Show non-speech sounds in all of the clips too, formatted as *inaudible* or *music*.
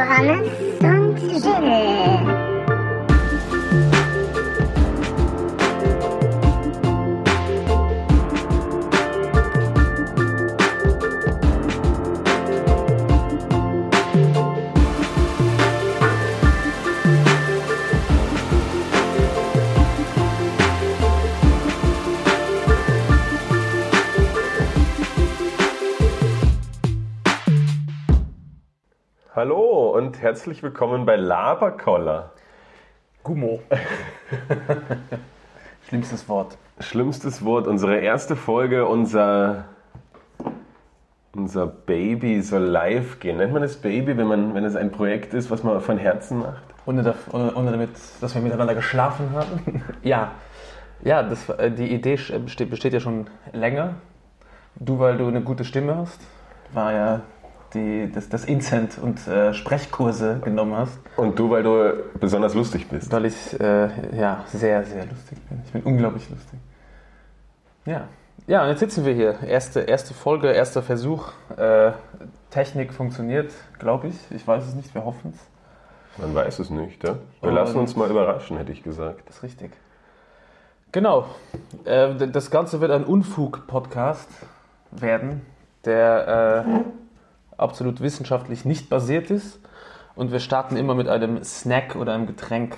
Johannes herzlich willkommen bei Laberkoller. Gummo. *laughs* Schlimmstes Wort. Schlimmstes Wort, unsere erste Folge, unser, unser Baby soll live gehen. Nennt man es Baby, wenn, man, wenn es ein Projekt ist, was man von Herzen macht? Ohne, da, ohne, ohne damit, dass wir miteinander geschlafen haben. *laughs* ja. Ja, das, äh, die Idee besteht, besteht ja schon länger. Du, weil du eine gute Stimme hast, war ja die, das, das Incent und äh, Sprechkurse genommen hast. Und du, weil du besonders lustig bist. Weil ich äh, ja, sehr, sehr lustig bin. Ich bin unglaublich lustig. Ja. Ja, und jetzt sitzen wir hier. Erste, erste Folge, erster Versuch. Äh, Technik funktioniert, glaube ich. Ich weiß es nicht, wir hoffen es. Man weiß es nicht, ja? Wir Und- lassen uns mal überraschen, hätte ich gesagt. Das ist richtig. Genau. Äh, das Ganze wird ein Unfug-Podcast werden, der äh, absolut wissenschaftlich nicht basiert ist. Und wir starten immer mit einem Snack oder einem Getränk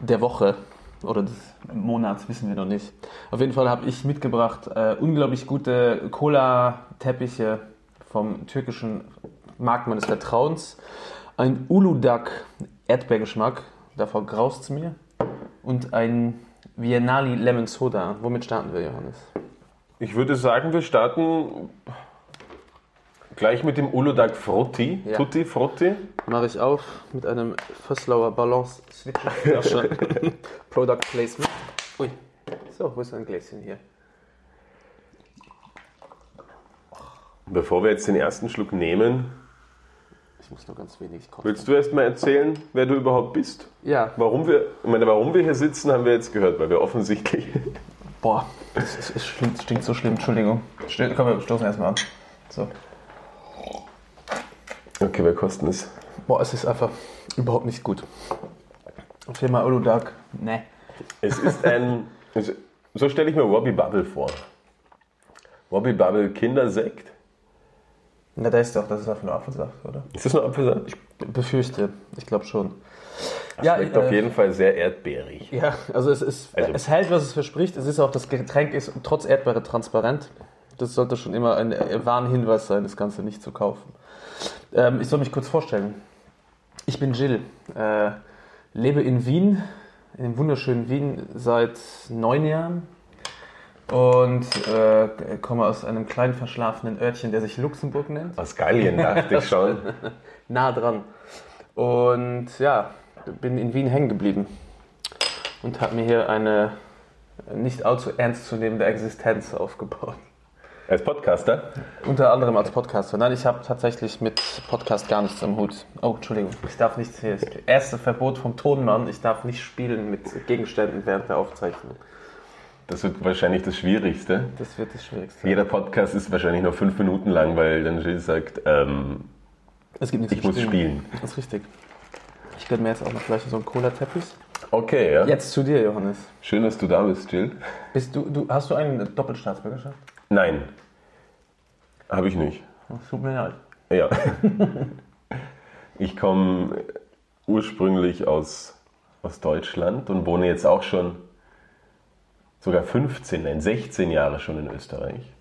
der Woche oder des Monats, wissen wir noch nicht. Auf jeden Fall habe ich mitgebracht äh, unglaublich gute Cola-Teppiche vom türkischen Markt meines Vertrauens. Ein Uludag Erdbeergeschmack, davor graust es mir. Und ein Viennali Lemon Soda. Womit starten wir, Johannes? Ich würde sagen, wir starten gleich mit dem Uludag Frutti. Ja. Tutti Frutti. Mache ich auf mit einem Fösslauer Balance Switcher *laughs* Product Placement. Ui. So, wo ist ein Gläschen hier? Bevor wir jetzt den ersten Schluck nehmen, Ich muss nur ganz wenig kochen. willst du erst mal erzählen, wer du überhaupt bist? Ja, Warum wir, ich meine, warum wir hier sitzen, haben wir jetzt gehört, weil wir offensichtlich. boah, das, ist, stinkt, so schlimm, Entschuldigung. Komm, wir stoßen erstmal an. So. Okay, wir kosten es. Boah, es ist einfach überhaupt nicht gut. Firma Uludag, ne. Es ist ein. es- So stelle ich mir Robbie Bubble vor. Robbie Bubble Kindersekt. Na, da ist doch, das ist einfach nur Apfelsaft, oder? Ist das nur Apfelsaft? Befürchte, ich glaube schon. Schmeckt äh, auf jeden Fall sehr erdbeerig. Ja, also es, ist, Also- es hält, was es verspricht. Es ist auch, das Getränk ist trotz Erdbeere transparent. Das sollte schon immer ein Warnhinweis sein, das Ganze nicht zu kaufen. Ähm, ich soll mich kurz vorstellen. Ich bin Jill, äh, lebe in Wien, in dem wunderschönen Wien seit neun Jahren und äh, komme aus einem kleinen verschlafenen Örtchen, der sich Luxemburg nennt Aus Gallien dachte ich schon. *laughs* nah dran. Und ja, bin in Wien hängen geblieben und habe mir hier eine nicht allzu ernst zu nehmende Existenz aufgebaut. Als Podcaster. Unter anderem als Podcaster. Nein, ich habe tatsächlich mit Podcast gar nichts am Hut. Oh, Entschuldigung. Ich darf nicht, hier das erste Verbot vom Tonmann, ich darf nicht spielen mit Gegenständen während der Aufzeichnung. Das wird wahrscheinlich das Schwierigste. Das wird das Schwierigste. Jeder Podcast ist wahrscheinlich nur fünf Minuten lang, weil dann Jill sagt, ähm, Es gibt nichts ich muss spielen. Das ist richtig. Ich gönne mir jetzt auch noch gleich so einen Cola-Teppich. Okay, ja. Jetzt zu dir, Johannes. Schön, dass du da bist, Jill. Bist du, du, hast du eine Doppelstaatsbürgerschaft? Nein. Habe ich nicht. Das tut mir leid. Ja. *laughs* Ich komme ursprünglich aus, aus Deutschland und wohne jetzt auch schon sogar 15, nein 16 Jahre schon in Österreich.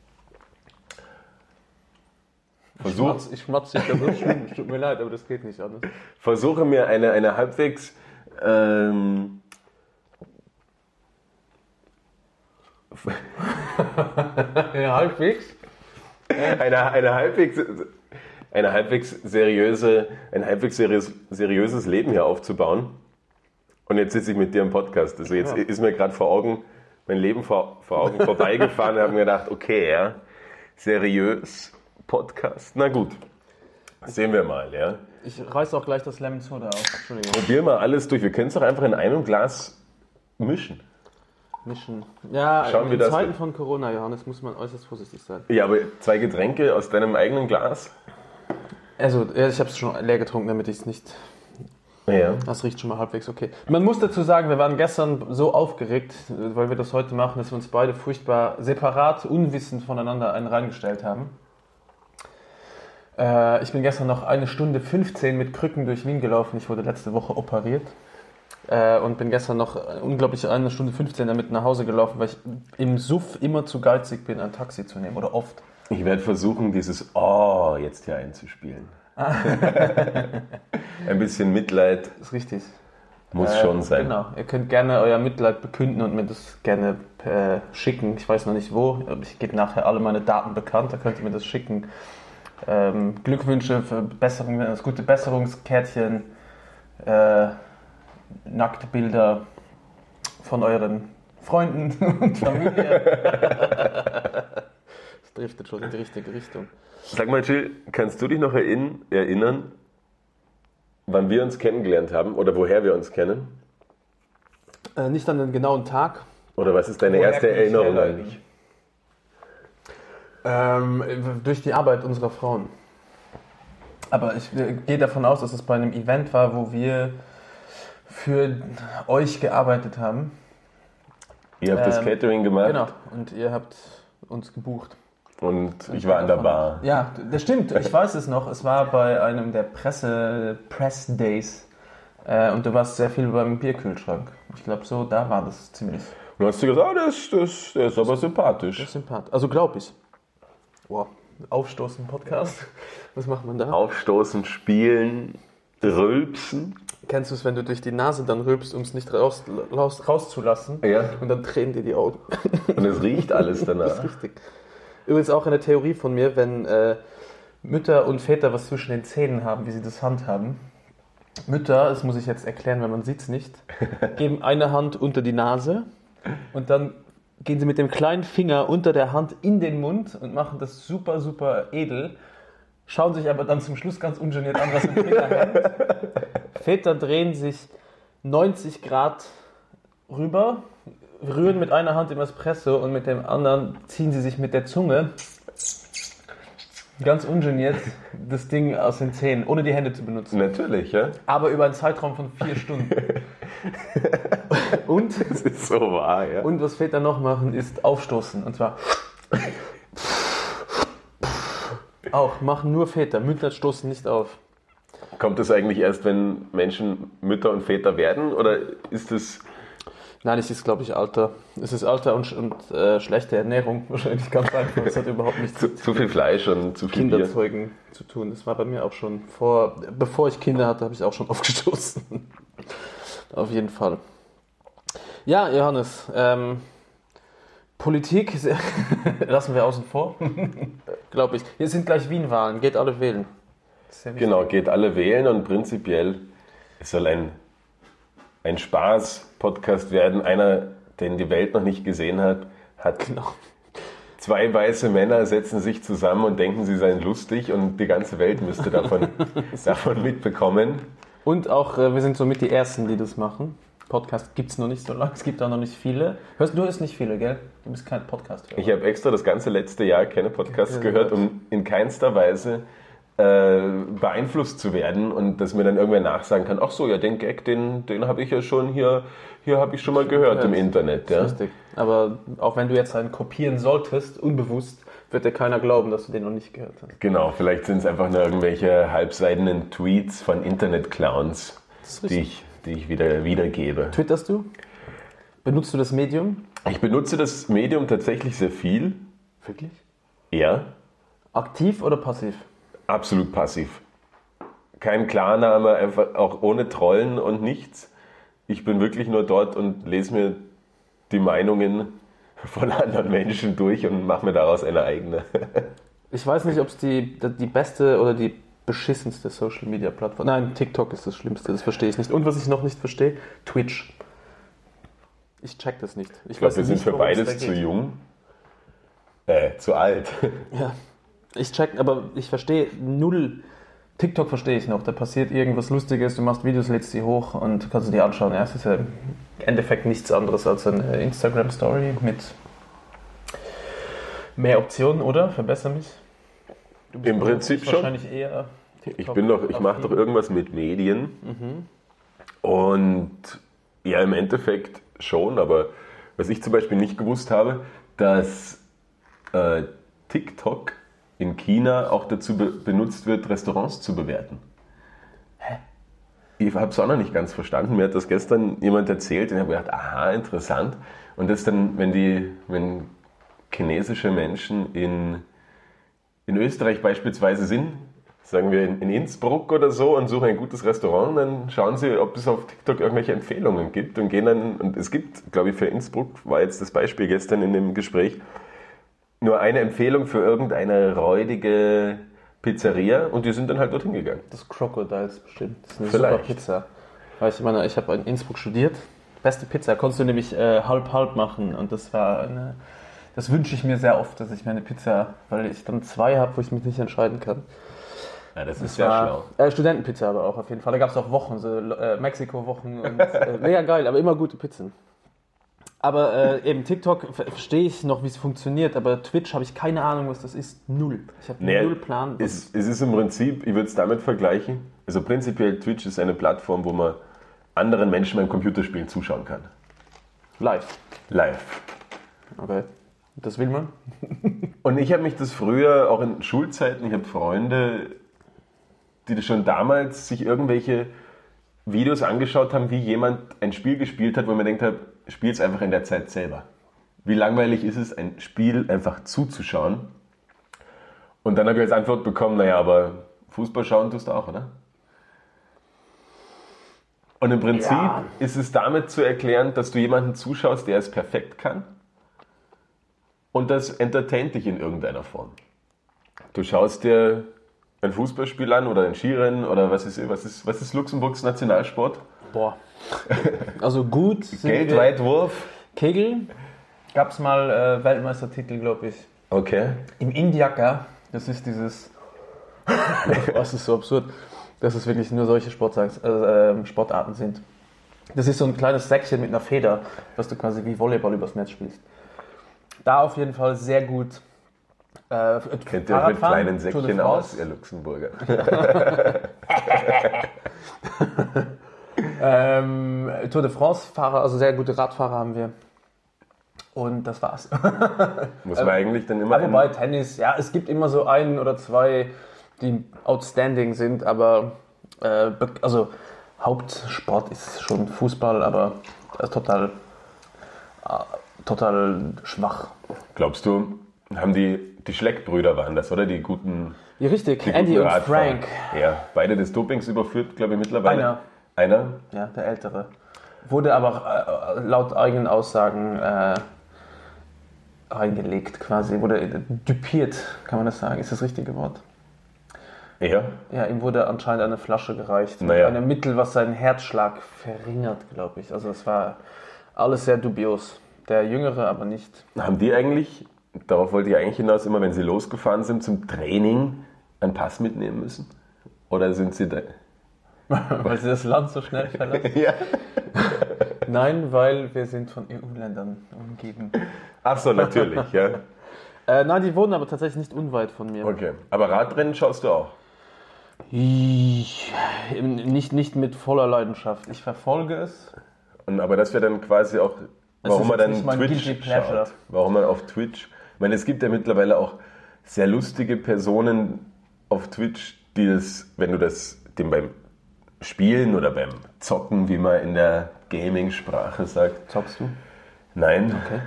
Versuch, ich schmatze dich, es *laughs* tut- tut mir leid, aber das geht nicht anders. versuche mir eine, eine halbwegs ähm, *laughs* Ja, halbwegs. eine, eine halbwegs eine halbwegs seriöse, ein halbwegs seriös, seriöses Leben hier aufzubauen. Und jetzt sitze ich mit dir im Podcast. Also jetzt Ja. ist mir gerade vor Augen, mein Leben vor, vor Augen vorbeigefahren und habe mir gedacht, okay, ja, seriös Podcast. Na gut, sehen wir mal, ja. Ich reiß auch gleich das Lemon Soda auf. Probier mal alles durch. Wir können es doch einfach in einem Glas mischen. Mischen. Ja, Schauen, in Zeiten von Corona, Johannes, muss man äußerst vorsichtig sein. Ja, aber zwei Getränke aus deinem eigenen Glas. Also, ich habe es schon leer getrunken, damit ich es nicht. Ja. Das riecht schon mal halbwegs okay. Man muss dazu sagen, wir waren gestern so aufgeregt, weil wir das heute machen, dass wir uns beide furchtbar separat, unwissend voneinander einen reingestellt haben. Äh, ich bin gestern noch eine Stunde 15 mit Krücken durch Wien gelaufen. Ich wurde letzte Woche operiert. Äh, und bin gestern noch unglaublich eine Stunde 15 damit nach Hause gelaufen, weil ich im Suff immer zu geizig bin, ein Taxi zu nehmen. Oder oft. Ich werde versuchen, dieses Oh jetzt hier einzuspielen. Ein bisschen Mitleid ist richtig. muss Äh, schon sein. Genau. Ihr könnt gerne euer Mitleid bekünden und mir das gerne äh, schicken. Ich weiß noch nicht wo. Ich gebe nachher alle meine Daten bekannt. Da könnt ihr mir das schicken. Ähm, Glückwünsche, Verbesserungen, das gute Besserungskärtchen, äh, nackte Bilder von euren Freunden *laughs* und Familie. *laughs* das driftet schon in die richtige Richtung. Sag mal, Jill, kannst du dich noch erinn- erinnern, wann wir uns kennengelernt haben oder woher wir uns kennen? Äh, nicht an den genauen Tag. Oder was ist deine Woher erste Erinnerung eigentlich? Ähm, durch die Arbeit unserer Frauen. Aber ich äh, gehe davon aus, dass es bei einem Event war, wo wir für euch gearbeitet haben. Ihr habt das Ähm, Catering gemacht Genau. Und ihr habt uns gebucht. und ich war an der Bar. Ja, das stimmt. Ich *laughs* weiß es noch. Es war bei einem der Presse Press Days. Äh, und du warst sehr viel beim Bierkühlschrank. Ich glaube, so da war das ziemlich Und dann hast du gesagt, ah, das, das, der ist aber sympathisch. sympathisch. Also glaube ich. Wow. Aufstoßen Podcast. Was macht man da? Aufstoßen, spielen, rülpsen. Kennst du es, wenn du durch die Nase dann rülpst, um es nicht raus, raus, rauszulassen? Ja. Und dann tränen dir die Augen. Und es riecht alles Das danach. ist richtig. Übrigens auch eine Theorie von mir, wenn äh, Mütter und Väter was zwischen den Zähnen haben, wie sie das handhaben. Mütter, das muss ich jetzt erklären, weil man sieht es nicht, *laughs* geben eine Hand unter die Nase und dann gehen sie mit dem kleinen Finger unter der Hand in den Mund und machen das super, super edel, schauen sich aber dann zum Schluss ganz ungeniert an, was im Finger hängt. *laughs* Väter drehen sich 90 Grad rüber, rühren mit einer Hand im Espresso und mit dem anderen ziehen sie sich mit der Zunge ganz ungeniert das Ding aus den Zähnen, ohne die Hände zu benutzen. Natürlich, ja. Aber über einen Zeitraum von vier Stunden. *laughs* Und, Das ist so wahr, ja. und was Väter noch machen, ist aufstoßen. Und zwar *laughs* auch, machen nur Väter. Mütter stoßen nicht auf. Kommt das eigentlich erst, wenn Menschen Mütter und Väter werden? Oder ist es. Nein, es ist, glaube ich, Alter. Es ist Alter und, und äh, schlechte Ernährung. *laughs* Wahrscheinlich ganz einfach. Es hat überhaupt nichts Zu, zu viel Fleisch und zu viel Bier. Kinderzeugen zu tun. Das war bei mir auch schon vor, bevor ich Kinder hatte, habe ich auch schon *laughs* aufgestoßen. Auf jeden Fall. Ja, Johannes, ähm, Politik *laughs* lassen wir außen vor, *laughs* glaube ich. Hier sind gleich Wien-Wahlen, geht alle wählen. Wichtig. Genau, geht alle wählen und prinzipiell es soll ein, ein Spaß-Podcast werden. Einer, den die Welt noch nicht gesehen hat, hat Genau. zwei weiße Männer setzen sich zusammen und denken, sie seien lustig und die ganze Welt müsste davon, *laughs* davon mitbekommen. Und auch, äh, wir sind somit die Ersten, die das machen. Podcast gibt es noch nicht so lange, es gibt auch noch nicht viele. Hörst du hörst nicht viele, gell? Du bist kein Podcast-Hörer. Ich habe extra das ganze letzte Jahr keine Podcasts Ja, gehört, ja. um in keinster Weise äh, beeinflusst zu werden und dass mir dann irgendwer nachsagen kann, ach so, ja, den Gag, den, den habe ich ja schon hier, hier habe ich schon mal gehört im gehört. Internet. Ja? Richtig. Aber auch wenn du jetzt einen kopieren solltest, unbewusst, wird dir keiner glauben, dass du den noch nicht gehört hast. Genau, vielleicht sind es einfach nur irgendwelche halbseidenen Tweets von Internet-Clowns, die ich, die ich wieder wiedergebe. Twitterst du? Benutzt du das Medium? Ich benutze das Medium tatsächlich sehr viel. Wirklich? Ja, Aktiv oder passiv? absolut passiv. Kein Klarname, einfach auch ohne Trollen und nichts. Ich bin wirklich nur dort und lese mir die Meinungen von anderen Menschen durch und mache mir daraus eine eigene. *laughs* Ich weiß nicht, ob es die, die beste oder die beschissenste Social Media Plattform. Nein, TikTok ist das Schlimmste, das verstehe ich nicht. Und was ich noch nicht verstehe, Twitch. Ich check das nicht. Ich glaube, wir sind für beides zu jung. Äh, zu alt. *laughs* Ja. Ich check, aber ich verstehe null. TikTok verstehe ich noch. Da passiert irgendwas Lustiges, du machst Videos, lädst die hoch und kannst sie dir anschauen. Ja, es ist ja im Endeffekt nichts anderes als eine Instagram Story mit mehr Optionen, oder? Verbessere mich. Du bist Im Prinzip schon. wahrscheinlich eher Ich bin doch, ich mache doch irgendwas mit Medien. Und ja, im Endeffekt schon, aber was ich zum Beispiel nicht gewusst habe, dass äh, TikTok in China auch dazu be benutzt wird, Restaurants zu bewerten. Hä? Ich habe es auch noch nicht ganz verstanden. Mir hat das gestern jemand erzählt und ich habe gedacht, aha, interessant. Und das dann, wenn die, wenn chinesische Menschen in, in Österreich beispielsweise sind, sagen wir in, in Innsbruck oder so und suchen ein gutes Restaurant, dann schauen sie, ob es auf TikTok irgendwelche Empfehlungen gibt und gehen dann, und es gibt, glaube ich, für Innsbruck, war jetzt das Beispiel gestern in dem Gespräch, nur eine Empfehlung für irgendeine räudige Pizzeria und die sind dann halt dorthin gegangen. Das Crocodiles bestimmt. Das ist eine Vielleicht. super Pizza. Weil ich meine, ich habe in Innsbruck studiert. Beste Pizza. Konntest du nämlich äh, halb-halb machen. Und das war eine. Das wünsche ich mir sehr oft, dass ich mir eine Pizza, weil ich dann zwei habe, wo ich mich nicht entscheiden kann. Ja, das ist Das war, schlau. Äh, Studentenpizza aber auch auf jeden Fall. Da gab es auch Wochen, so äh, Mexiko-Wochen äh, *laughs* mega geil, aber immer gute Pizzen. Aber äh, eben TikTok ver- verstehe ich noch, wie es funktioniert, aber Twitch habe ich keine Ahnung, was das ist. Null. Ich habe Nee, null Plan. Es, es ist im Prinzip, ich würde es damit vergleichen, also prinzipiell Twitch ist eine Plattform, wo man anderen Menschen beim Computerspielen zuschauen kann. live. Live. Okay. Das will man. *laughs* Und ich habe mich das früher, auch in Schulzeiten, ich habe Freunde, die das schon damals sich irgendwelche Videos angeschaut haben, wie jemand ein Spiel gespielt hat, wo man denkt, spiel es einfach in der Zeit selber. Wie langweilig ist es, ein Spiel einfach zuzuschauen? Und dann habe ich als Antwort bekommen, naja, aber Fußball schauen tust du auch, oder? Und im Prinzip Ja. ist es damit zu erklären, dass du jemanden zuschaust, der es perfekt kann und das entertaint dich in irgendeiner Form. Du schaust dir ein Fußballspiel an oder ein Skirennen oder was ist, was ist, was ist Luxemburgs Nationalsport? Boah. Also gut. *laughs* Geldweitwurf? Kegel. Gab es mal äh, Weltmeistertitel, glaube ich. Okay. Im Indiaka. Das ist dieses. *laughs* Was ist so absurd, dass es wirklich nur solche Sportarten, äh, ähm, Sportarten sind. Das ist so ein kleines Säckchen mit einer Feder, was du quasi wie Volleyball übers Netz spielst. Da auf jeden Fall sehr gut. Äh, Kennt ihr mit kleinen Tour de Säckchen France. aus, ihr Luxemburger? *laughs* Ähm, Tour de France-Fahrer, also sehr gute Radfahrer haben wir. Und das war's. *laughs* Muss man eigentlich dann immer. Ja, wobei Tennis, ja, es gibt immer so einen oder zwei, die outstanding sind, aber äh, also Hauptsport ist schon Fußball, aber das ist total, äh, total schwach. glaubst du, haben die, die Schleck-Brüder waren das, oder? Die guten. Ja, richtig, Die Andy guten und Radfahrer. Frank, Ja, beide des Dopings überführt, glaube ich, mittlerweile. Einer. Einer? ja, der Ältere. Wurde aber äh, laut eigenen Aussagen äh, reingelegt quasi, wurde dupiert, kann man das sagen, ist das richtige Wort? Ja. Ja, ihm wurde anscheinend eine Flasche gereicht. Mit Naja. einem Mittel, was seinen Herzschlag verringert, glaube ich. Also es war alles sehr dubios. Der Jüngere aber nicht. Haben die eigentlich, darauf wollte ich eigentlich hinaus, immer wenn sie losgefahren sind zum Training, einen Pass mitnehmen müssen? Oder sind sie da? *laughs* Weil sie das Land so schnell verlassen. *laughs* Ja. Nein, weil wir sind von EU-Ländern umgeben. Ach so, natürlich, ja. *laughs* Äh, nein, die wohnen aber tatsächlich nicht unweit von mir. Okay. Aber Radrennen schaust du auch? Ich, nicht, nicht mit voller Leidenschaft. Ich verfolge es. Und, aber das wäre dann quasi auch, warum man dann Twitch schaut. Warum man auf Twitch. Ich meine, es gibt ja mittlerweile auch sehr lustige Personen auf Twitch, die das, wenn du das dem beim Spielen oder beim Zocken, wie man in der Gaming-Sprache sagt, Zockst du? nein, Okay.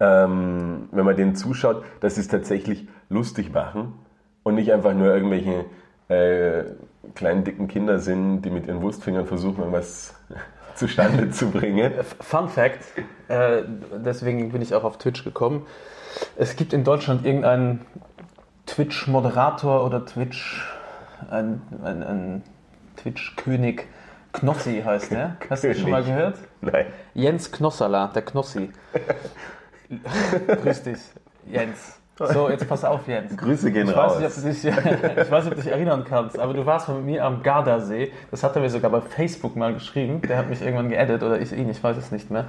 ähm, wenn man denen zuschaut, dass sie es tatsächlich lustig machen und nicht einfach nur irgendwelche äh, kleinen, dicken Kinder sind, die mit ihren Wurstfingern versuchen, irgendwas zustande zu bringen. Fun Fact, äh, deswegen bin ich auch auf Twitch gekommen. Es gibt in Deutschland irgendeinen Twitch-Moderator oder Twitch, ein, ein, ein Twitch-König. Knossi heißt der. Hast du das schon mal gehört? Nein. Jens Knossala, der Knossi. *laughs* Grüß dich, Jens. So, jetzt pass auf, Jens. Grüße gehen Ich raus. weiß, nicht, ob du dich, *laughs* ich weiß nicht, ob du dich erinnern kannst, aber du warst mit mir am Gardasee. Das hat er mir sogar bei Facebook mal geschrieben. Der hat mich irgendwann geaddet oder ich ihn, ich weiß es nicht mehr.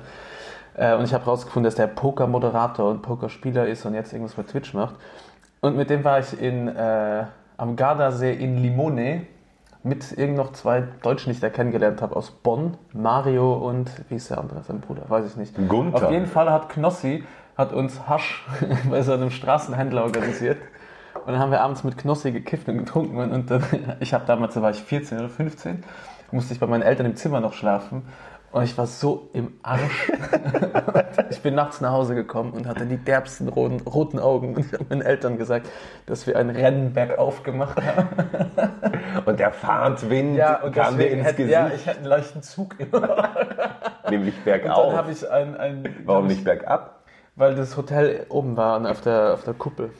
Äh, Und ich habe herausgefunden, dass der Poker-Moderator und Pokerspieler ist und jetzt irgendwas bei Twitch macht. Und mit dem war ich in äh, am Gardasee in Limone mit irgend noch zwei Deutschen, die ich da kennengelernt habe aus Bonn, Mario und wie ist der andere, sein Bruder, weiß ich nicht. Gunther. Auf jeden Fall hat Knossi hat uns Hasch *laughs* bei so einem Straßenhändler organisiert. Und dann haben wir abends mit Knossi gekifft und getrunken. Und, und dann, *laughs* ich habe damals, da war ich 14 oder 15, musste ich bei meinen Eltern im Zimmer noch schlafen. Und ich war so im Arsch. *laughs* ich bin nachts nach Hause gekommen und hatte die derbsten roten, roten Augen. Und ich habe meinen Eltern gesagt, dass wir ein Rennen bergauf gemacht haben. Und der Fahrtwind kam dir deswegen ins hätte, Gesicht, ja, ich hatte einen leichten Zug immer. nämlich Und dann bergauf. habe ich ein, ein Warum ich- nicht bergab? Weil das Hotel oben war auf der, auf der Kuppel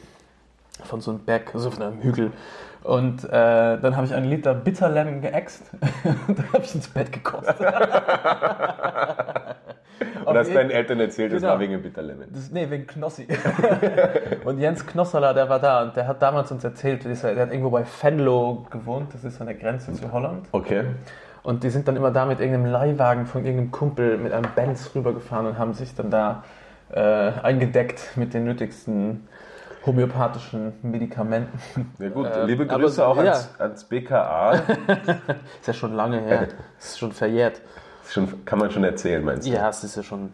von so einem Berg, also von einem Hügel. Und äh, dann habe ich einen Liter Bitterlemon geäxt *laughs* und dann habe ich ins Bett gekostet. *laughs* Und hast deinen Eltern erzählt, das Genau. war wegen Bitterlemon. Das, nee, wegen Knossi. *laughs* und Jens Knosserler, der war da und der hat damals uns erzählt, das- der hat irgendwo bei Venlo gewohnt, das ist an der Grenze zu Holland. Okay. Und die sind dann immer da mit irgendeinem Leihwagen von irgendeinem Kumpel mit einem Benz rübergefahren und haben sich dann da äh, eingedeckt mit den nötigsten homöopathischen Medikamenten. Ja gut, Äh, liebe aber Grüße auch ja. ans, ans BKA. *laughs* Ist ja schon lange her. Ist schon verjährt. Das schon, kann man schon erzählen, meinst du? Ja, es ist ja schon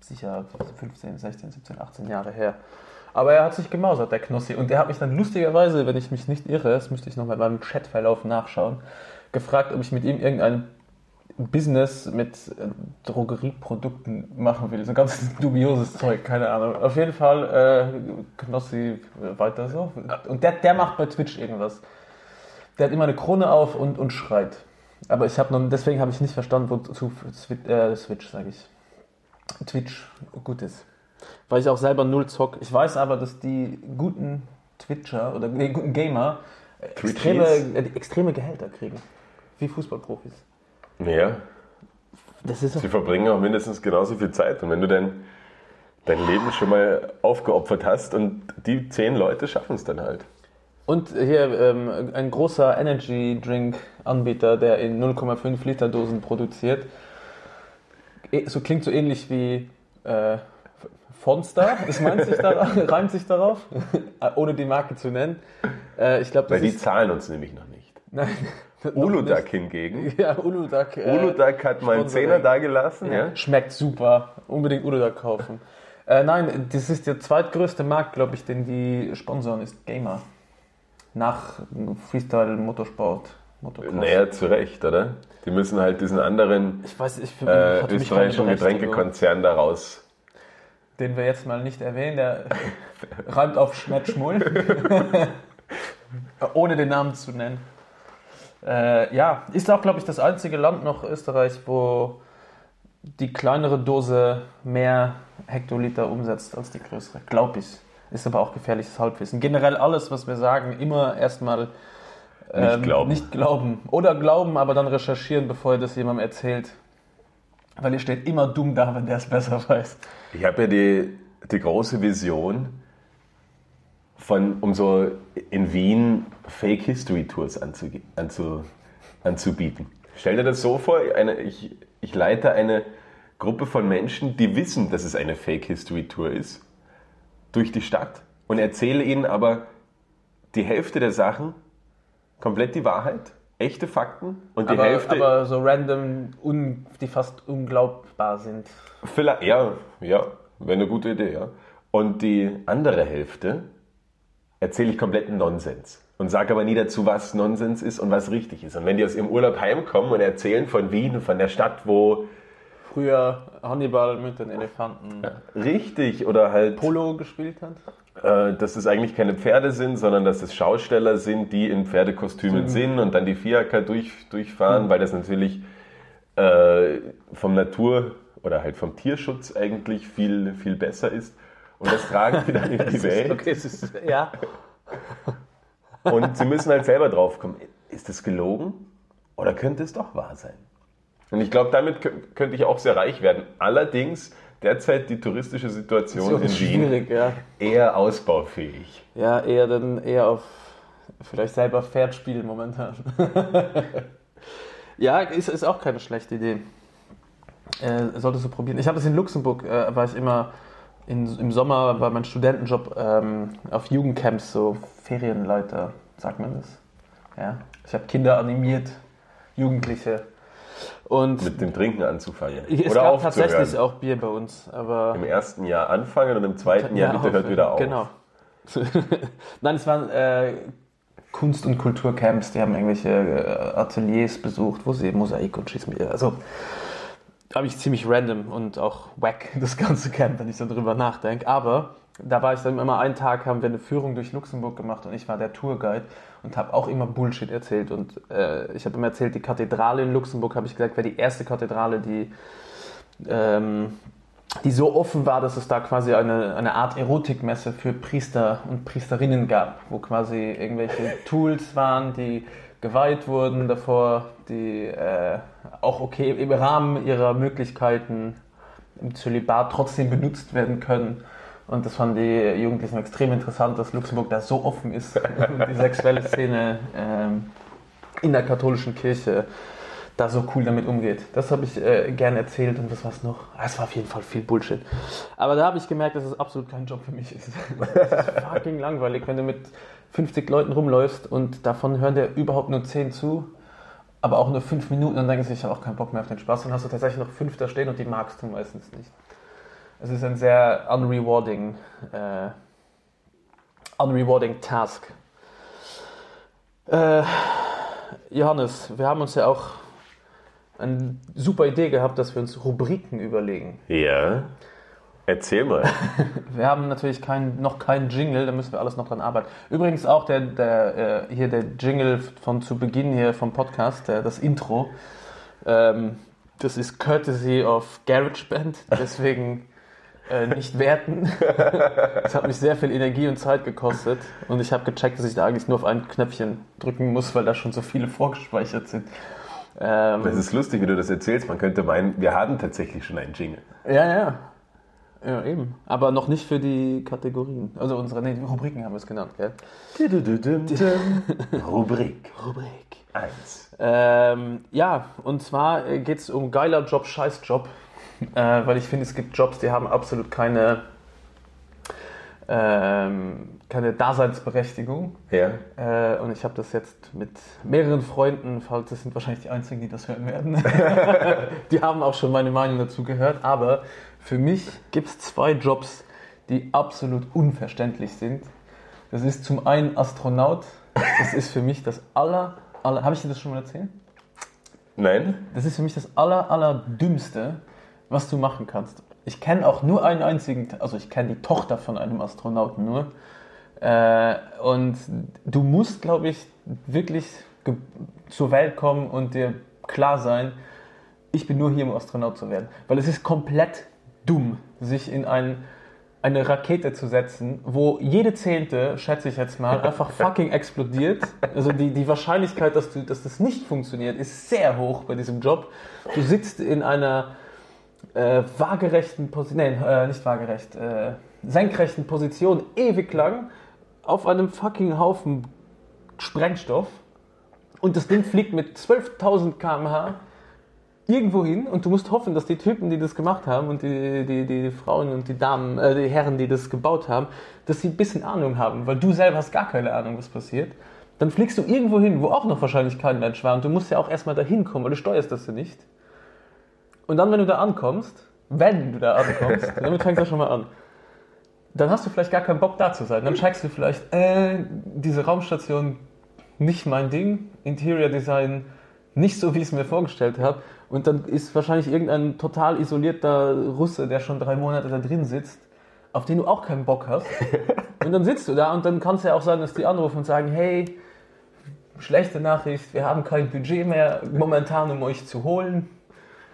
sicher 15, 16, 17, 18 Jahre her. Aber er hat sich gemausert, der Knossi. Und er hat mich dann lustigerweise, wenn ich mich nicht irre, das müsste ich nochmal beim Chatverlauf nachschauen, gefragt, ob ich mit ihm irgendein Business mit äh, Drogerieprodukten machen will. So ganz *laughs* dubioses Zeug, keine Ahnung. Auf jeden Fall äh, Knossi weiter so. Und der, der macht bei Twitch irgendwas. Der hat immer eine Krone auf und, und schreit. Aber ich habe noch, deswegen habe ich nicht verstanden, wozu äh, Switch sage ich. Twitch gut ist. Weil ich auch selber null zock. Ich weiß aber, dass die guten Twitcher oder die guten Gamer extreme, äh, extreme Gehälter kriegen. Wie Fußballprofis. Ja, Das ist sie verbringen auch mindestens genauso viel Zeit. Und wenn du dein, dein Leben schon mal aufgeopfert hast und die zehn Leute schaffen es dann halt. Und hier ähm, ein großer Energy Drink Anbieter, der in 0,5 Liter Dosen produziert. Eh, So klingt so ähnlich wie äh, Fonstar. Das meint sich darauf, *laughs* reimt sich darauf, *laughs* ohne die Marke zu nennen. Äh, ich glaube, Weil das die ist zahlen uns nämlich noch nicht. nein, Uludag nicht. hingegen. *laughs* Ja, Uludag. äh, Uludag hat mal einen. Zehner dagelassen. Ja. Schmeckt super. Unbedingt Uludag kaufen. Äh, nein, das ist der zweitgrößte Markt, glaube ich, den die sponsoren, ist Gamer. Nach Freestyle, Motorsport, Motocross. Naja, zu Recht, oder? Die müssen halt diesen anderen Ich weiß, ich für äh, österreichischen. Getränkekonzern daraus. Den wir jetzt mal nicht erwähnen, der *laughs* reimt auf Schmettschmull. *laughs* Ohne den Namen zu nennen. Äh, ja, ist auch, glaube ich, das einzige Land noch Österreich, wo die kleinere Dose mehr Hektoliter umsetzt als die größere. Glaube ich. Ist aber auch gefährliches Halbwissen. Generell alles, was wir sagen, immer erstmal ähm, glauben. nicht glauben. Oder glauben, aber dann recherchieren, bevor ihr das jemandem erzählt. Weil ihr steht immer dumm da, wenn der es besser weiß. Ich habe ja die, die große Vision, von, um so in Wien Fake History Tours anzuge- anzu, anzubieten. Stell dir das so vor, eine, ich, ich leite eine Gruppe von Menschen, die wissen, dass es eine Fake History Tour ist, durch die Stadt und erzähle ihnen aber die Hälfte der Sachen komplett die Wahrheit, echte Fakten und die aber, Hälfte aber so random, un, die fast unglaubbar sind. Vielleicht, ja, ja, wäre eine gute Idee, ja. Und die andere Hälfte erzähle ich kompletten Nonsens und sage aber nie dazu, was Nonsens ist und was richtig ist. Und wenn die aus ihrem Urlaub heimkommen und erzählen von Wien, von der Stadt, wo Früher Hannibal mit den Elefanten richtig oder halt, Polo gespielt hat. äh, dass es eigentlich keine Pferde sind, sondern dass es Schausteller sind, die in Pferdekostümen sind und dann die Fiaker durch, durchfahren, weil das natürlich äh, vom Natur- oder halt vom Tierschutz eigentlich viel, viel besser ist. Und das tragen die dann in die Welt. Okay, es ist, ja. Und sie müssen halt selber drauf kommen, ist es gelogen oder könnte es doch wahr sein? Und ich glaube, damit kö- könnte ich auch sehr reich werden. Allerdings derzeit die touristische Situation in Wien ja. eher ausbaufähig. Ja, eher dann eher auf vielleicht selber Pferd spielen momentan. *laughs* ja, ist, ist auch keine schlechte Idee. Äh, solltest du probieren. Ich habe es in Luxemburg, äh, war ich immer in, im Sommer bei meinem Studentenjob ähm, auf Jugendcamps so Ferienleiter, sagt man das? Ja. Ich habe Kinder animiert, Jugendliche. Und Mit dem Trinken anzufangen. es Oder gab tatsächlich auch Bier bei uns, aber Im ersten Jahr anfangen und im zweiten Jahr bitte hört wieder auf. Genau. *laughs* Nein, es waren äh, Kunst- und Kulturcamps, die haben irgendwelche äh, Ateliers besucht, wo sie Mosaik und Schieß mich. Also habe ich ziemlich random und auch wack *laughs* das ganze Camp, wenn ich so drüber nachdenke. Aber da war ich dann immer einen Tag, haben wir eine Führung durch Luxemburg gemacht und ich war der Tourguide und habe auch immer Bullshit erzählt. Und äh, ich habe immer erzählt, die Kathedrale in Luxemburg, habe ich gesagt, wäre die erste Kathedrale, die ähm, die so offen war, dass es da quasi eine, eine Art Erotikmesse für Priester und Priesterinnen gab, wo quasi irgendwelche *laughs* Tools waren, die geweiht wurden davor, die äh, auch okay im Rahmen ihrer Möglichkeiten im Zölibat trotzdem benutzt werden können. Und das fanden die Jugendlichen extrem interessant, dass Luxemburg da so offen ist und *laughs* die sexuelle Szene ähm, in der katholischen Kirche da so cool damit umgeht. Das habe ich äh, gerne erzählt und was war's noch? Ah, Es war auf jeden Fall viel Bullshit. Aber da habe ich gemerkt, dass es absolut kein Job für mich ist. *laughs* Es ist fucking langweilig, wenn du mit 50 Leuten rumläufst und davon hören dir überhaupt nur 10 zu, aber auch nur 5 Minuten und dann denkst du, ich habe auch keinen Bock mehr auf den Spaß. Dann hast du tatsächlich noch 5 da stehen und die magst du meistens nicht. Es ist ein sehr unrewarding, äh, unrewarding Task. Äh, Johannes, wir haben uns ja auch eine super Idee gehabt, dass wir uns Rubriken überlegen. Ja. Erzähl mal. *laughs* Wir haben natürlich kein, noch keinen Jingle, da müssen wir alles noch dran arbeiten. Übrigens auch der, der, äh, hier der Jingle von zu Beginn hier vom Podcast, der, das Intro. Ähm, das ist courtesy of GarageBand, *laughs* deswegen äh, nicht werten. *laughs* Es hat mich sehr viel Energie und Zeit gekostet und ich habe gecheckt, dass ich da eigentlich nur auf ein Knöpfchen drücken muss, weil da schon so viele vorgespeichert sind. Ähm, Das ist lustig, wie du das erzählst. Man könnte meinen, wir haben tatsächlich schon einen Jingle. Ja, ja. Ja, eben. Aber noch nicht für die Kategorien. Also unsere, nee, Rubriken haben wir es genannt, gell? Rubrik Rubrik. 1. Ähm, ja, und zwar geht es um geiler Job, scheiß Job. Äh, weil ich finde, es gibt Jobs, die haben absolut keine, ähm, keine Daseinsberechtigung. Ja. Äh, und ich habe das jetzt mit mehreren Freunden, falls das sind wahrscheinlich die einzigen, die das hören werden. die haben auch schon meine Meinung dazu gehört. Aber für mich gibt es zwei Jobs, die absolut unverständlich sind. Das ist zum einen Astronaut. Das ist für mich das aller, aller. Habe ich dir das schon mal erzählt? Nein? Das ist für mich das aller, aller dümmste, was du machen kannst. Ich kenne auch nur einen einzigen, also ich kenne die Tochter von einem Astronauten nur. Äh, und du musst, glaube ich, wirklich zur Welt kommen und dir klar sein, ich bin nur hier, um Astronaut zu werden. Weil es ist komplett dumm, sich in ein, eine Rakete zu setzen, wo jede Zehnte, schätze ich jetzt mal, einfach fucking explodiert. Also die, die Wahrscheinlichkeit, dass, du, dass das nicht funktioniert, ist sehr hoch bei diesem Job. Du sitzt in einer äh, waagerechten Position, nee, äh, nicht waagerecht, äh, senkrechten Position ewig lang auf einem fucking Haufen Sprengstoff und das Ding fliegt mit 12.000 km/h irgendwo hin und du musst hoffen, dass die Typen, die das gemacht haben und die, die, die Frauen und die Damen, äh, die Herren, die das gebaut haben, dass sie ein bisschen Ahnung haben, weil du selber hast gar keine Ahnung, was passiert. Dann fliegst du irgendwo hin, wo auch noch wahrscheinlich kein Mensch war und du musst ja auch erstmal dahin kommen, weil du steuerst das ja nicht. Und dann, wenn du da ankommst, wenn du da ankommst, *laughs* damit fängt das schon mal an, dann hast du vielleicht gar keinen Bock da zu sein. Dann checkst du vielleicht, äh, diese Raumstation nicht mein Ding, Interior Design nicht so, wie ich es mir vorgestellt habe. Und dann ist wahrscheinlich irgendein total isolierter Russe, der schon drei Monate da drin sitzt, auf den du auch keinen Bock hast. *laughs* Und dann sitzt du da und dann kann es ja auch sein, dass die anrufen und sagen, hey, schlechte Nachricht, wir haben kein Budget mehr momentan, um euch zu holen.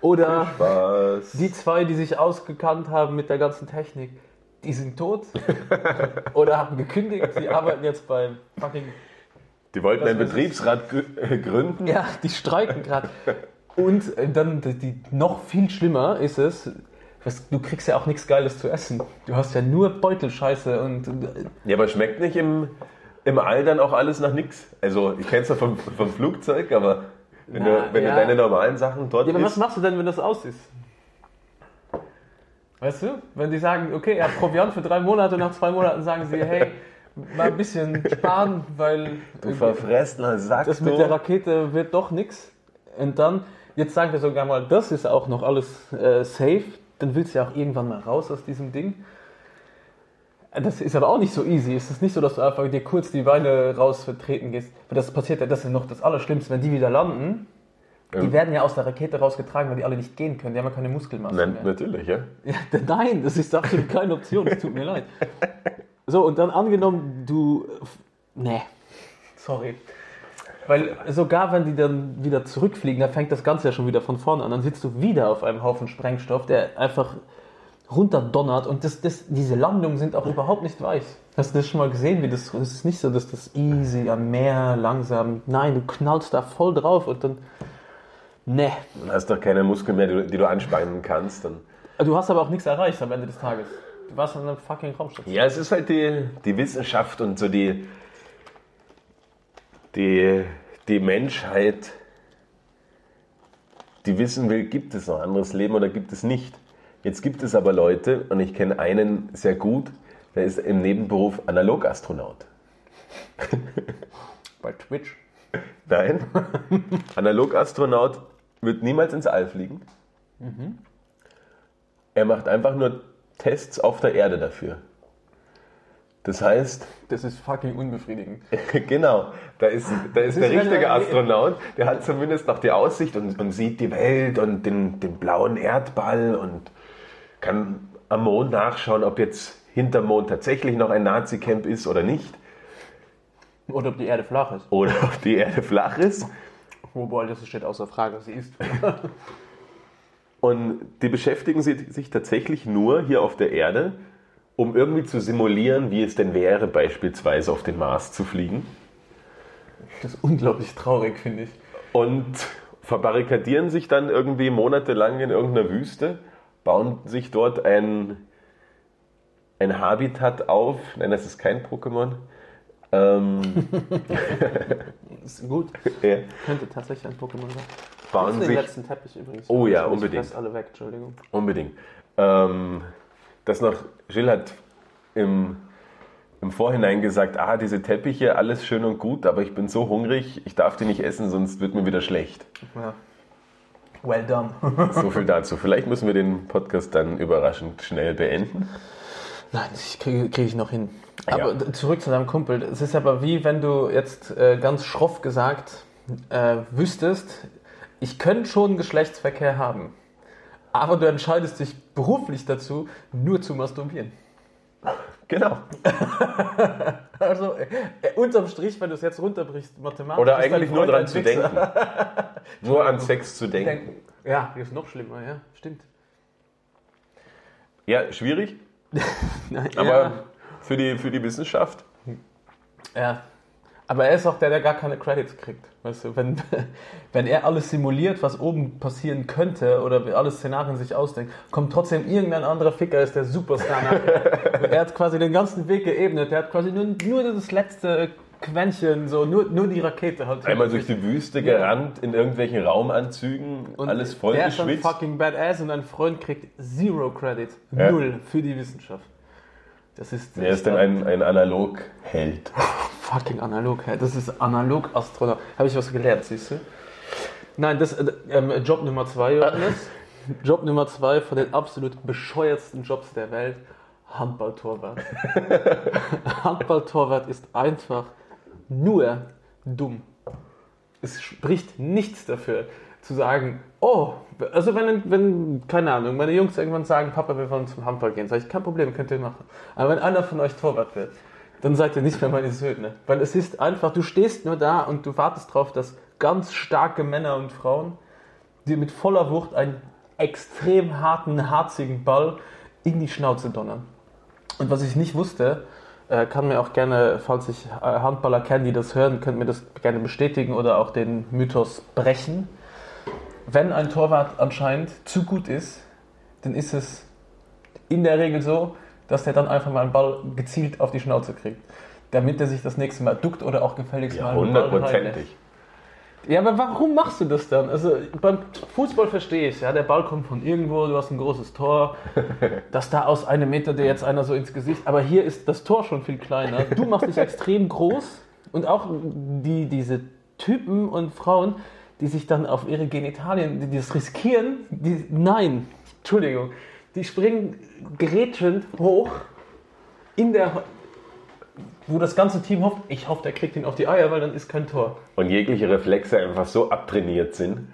Oder Was? die zwei, die sich ausgekannt haben mit der ganzen Technik, die sind tot *laughs* oder haben gekündigt, die arbeiten jetzt beim fucking Die wollten Was einen. Betriebsrat äh, gründen. Ja, die streiken gerade. Und äh, dann die, noch viel schlimmer ist es, was, du kriegst ja auch nichts Geiles zu essen. Du hast ja nur Beutelscheiße und äh, Ja, aber schmeckt nicht im, im All dann auch alles nach nix? Also, ich kenn's ja vom, vom Flugzeug, aber wenn, Na, du, wenn ja. du deine normalen Sachen dort ja, aber was isst, machst du denn, wenn das aus ist? Weißt du? Wenn die sagen, okay, er hat Proviant für drei Monate und nach zwei Monaten sagen sie, hey, mal ein bisschen sparen, weil Du verfressener Sack, das mit der Rakete wird doch nichts. Und dann, jetzt sagen wir sogar mal, das ist auch noch alles äh, safe, dann willst du ja auch irgendwann mal raus aus diesem Ding. Das ist aber auch nicht so easy. Es ist nicht so, dass du einfach dir kurz die Beine raus vertreten gehst. Weil das passiert ja, das ist noch das Allerschlimmste, wenn die wieder landen. Die werden ja aus der Rakete rausgetragen, weil die alle nicht gehen können. Die haben ja keine Muskelmasse Nein, mehr. natürlich, ja. Ja, *laughs* nein, das ist absolut keine Option. Es tut mir leid. *laughs* So, und dann angenommen, du. Nee. Sorry. Weil sogar wenn die dann wieder zurückfliegen, dann fängt das Ganze ja schon wieder von vorne an. Dann sitzt du wieder auf einem Haufen Sprengstoff, der einfach runterdonnert. Und das, das, diese Landungen sind auch überhaupt nicht weich. Hast du das schon mal gesehen? Wie das, es ist nicht so, dass das easy am Meer langsam. Nein, du knallst da voll drauf und dann. Nee. Dann hast doch keine Muskeln mehr, die du, die du anspannen kannst. Dann. Du hast aber auch nichts erreicht am Ende des Tages. Warst in einem fucking Raumstation. Ja, es ist halt die, die Wissenschaft und so die, die, die Menschheit, die wissen will, gibt es noch ein anderes Leben oder gibt es nicht. Jetzt gibt es aber Leute, und ich kenne einen sehr gut, der ist im Nebenberuf Analogastronaut. Bei Twitch. Nein, Analogastronaut wird niemals ins All fliegen. Er macht einfach nur Tests auf der Erde dafür. Das heißt, Das ist fucking unbefriedigend. *laughs* genau, da ist, da ist der ist, richtige Astronaut, der hat zumindest noch die Aussicht und, und sieht die Welt und den, den blauen Erdball und kann am Mond nachschauen, ob jetzt hinterm Mond tatsächlich noch ein Nazi-Camp ist oder nicht. Oder ob die Erde flach ist. Oder ob die Erde flach ist. Wobei, das steht außer Frage, sie ist. *laughs* Und die beschäftigen si- sich tatsächlich nur hier auf der Erde, um irgendwie zu simulieren, wie es denn wäre, beispielsweise auf den Mars zu fliegen. Das ist unglaublich traurig, finde ich. Und verbarrikadieren sich dann irgendwie monatelang in irgendeiner Wüste, bauen sich dort ein, ein Habitat auf. Nein, das ist kein Pokémon. Ähm, *laughs* Ist gut. ja, Könnte tatsächlich ein Pokémon sein. Bauen den sich letzten Teppich übrigens. Oh ja, Ich unbedingt. fress alle weg, Entschuldigung. Unbedingt. Ähm, das noch, Jill hat im, im Vorhinein gesagt, ah, diese Teppiche, alles schön und gut, aber ich bin so hungrig, ich darf die nicht essen, sonst wird mir wieder schlecht. Ja. Well done. *laughs* So viel dazu. Vielleicht müssen wir den Podcast dann überraschend schnell beenden. Nein, das kriege krieg ich noch hin. Ja. Aber d- zurück zu deinem Kumpel. Es ist aber wie wenn du jetzt äh, ganz schroff gesagt äh, wüsstest, ich könnte schon Geschlechtsverkehr haben. Aber du entscheidest dich beruflich dazu, nur zu masturbieren. Genau. *laughs* Also äh, äh, unterm Strich, wenn du es jetzt runterbrichst, mathematisch. Oder eigentlich nur ein zu denken. *laughs* Nur an Sex zu denken. Denken. Ja, ist noch schlimmer, ja, stimmt. Ja, schwierig, *laughs* Nein, aber ja. für, die, für die Wissenschaft. Ja. Aber er ist auch der, der gar keine Credits kriegt. Weißt du, wenn, *laughs* wenn er alles simuliert, was oben passieren könnte oder alle Szenarien sich ausdenkt, kommt trotzdem irgendein anderer Ficker, ist der Superstar nachher. *laughs* er hat quasi den ganzen Weg geebnet. Er hat quasi nur, nur das letzte Quäntchen, so, nur, nur die Rakete halt. Einmal durch die Wüste gerannt, in irgendwelchen Raumanzügen, und alles voll der ist schon geschwitzt. fucking badass und ein Freund kriegt zero Credits. Ja. Null für die Wissenschaft. Das ist, Er ist dann ein, ein Analog-Held. *laughs* Fucking analog, hä? das ist analog Astronaut. Habe ich was gelernt, siehst du? Nein, das äh, ähm, Job Nummer zwei, Johannes. *laughs* Job Nummer zwei von den absolut bescheuertsten Jobs der Welt: Handballtorwart. *laughs* Handballtorwart ist einfach nur dumm. Es spricht nichts dafür, zu sagen, oh, also wenn, wenn, keine Ahnung, meine Jungs irgendwann sagen, Papa, wir wollen zum Handball gehen, sage ich, kein Problem, könnt ihr machen. Aber wenn einer von euch Torwart wird, dann seid ihr nicht mehr meine Söhne. Weil es ist einfach, du stehst nur da und du wartest darauf, dass ganz starke Männer und Frauen dir mit voller Wucht einen extrem harten, harzigen Ball in die Schnauze donnern. Und was ich nicht wusste, äh, kann mir auch gerne, falls ich äh, Handballer kenne, die das hören, könnt mir das gerne bestätigen oder auch den Mythos brechen. Wenn ein Torwart anscheinend zu gut ist, dann ist es in der Regel so, dass der dann einfach mal einen Ball gezielt auf die Schnauze kriegt. Damit er sich das nächste Mal duckt oder auch gefälligst Ja, mal einen Ball hundertprozentig. Ja, aber warum machst du das dann? Also beim Fußball verstehe ich, ja, der Ball kommt von irgendwo, du hast ein großes Tor, *laughs* dass da aus einem Meter dir jetzt einer so ins Gesicht, aber hier ist das Tor schon viel kleiner. Du machst dich *laughs* extrem groß und auch die, diese Typen und Frauen, die sich dann auf ihre Genitalien, die das riskieren, die, nein, Entschuldigung, die springen gerätschend hoch in der, wo das ganze Team hofft, ich hoffe, der kriegt ihn auf die Eier, weil dann ist kein Tor. Und jegliche Reflexe einfach so abtrainiert sind,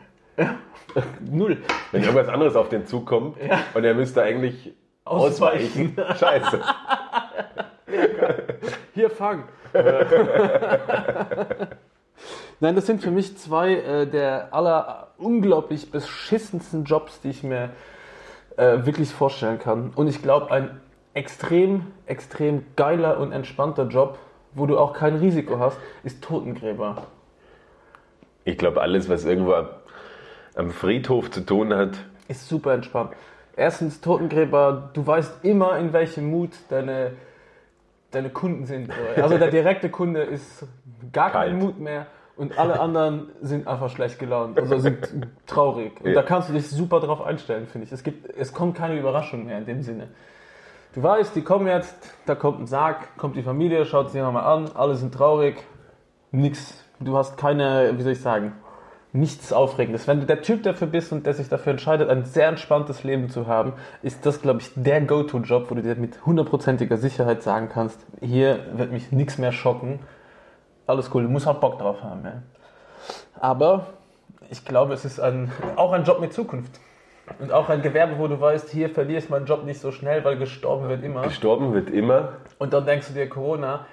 Null. wenn irgendwas anderes auf den Zug kommt und er müsste eigentlich Ausweichen. ausweichen. Scheiße. *laughs* Hier, fang. *laughs* Nein, das sind für mich zwei äh, der aller unglaublich beschissensten Jobs, die ich mir äh, wirklich vorstellen kann. Und ich glaube, ein extrem, extrem geiler und entspannter Job, wo du auch kein Risiko hast, ist Totengräber. Ich glaube, alles, was irgendwo am- Friedhof zu tun hat, Ist super entspannt. Erstens, Totengräber, du weißt immer, in welchem Mut deine, deine Kunden sind. Also der *laughs* direkte Kunde ist gar kein Kalt. Mut mehr und alle anderen sind einfach schlecht gelaunt, also sind *laughs* traurig. Und Ja. da kannst du dich super drauf einstellen, finde ich. Es, gibt, es kommt keine Überraschung mehr in dem Sinne. Du weißt, die kommen jetzt, da kommt ein Sarg, kommt die Familie, schaut sich nochmal an, alle sind traurig, nix. Du hast keine, wie soll ich sagen, nichts Aufregendes. Wenn du der Typ dafür bist und der sich dafür entscheidet, ein sehr entspanntes Leben zu haben, ist das, glaube ich, der Go-To-Job, wo du dir mit hundertprozentiger Sicherheit sagen kannst, hier wird mich nichts mehr schocken. Alles cool, du musst auch Bock drauf haben. Ja. Aber ich glaube, es ist ein, auch ein Job mit Zukunft. Und auch ein Gewerbe, wo du weißt, hier verliere ich meinen Job nicht so schnell, weil gestorben wird immer. gestorben wird immer. Und dann denkst du dir, Corona,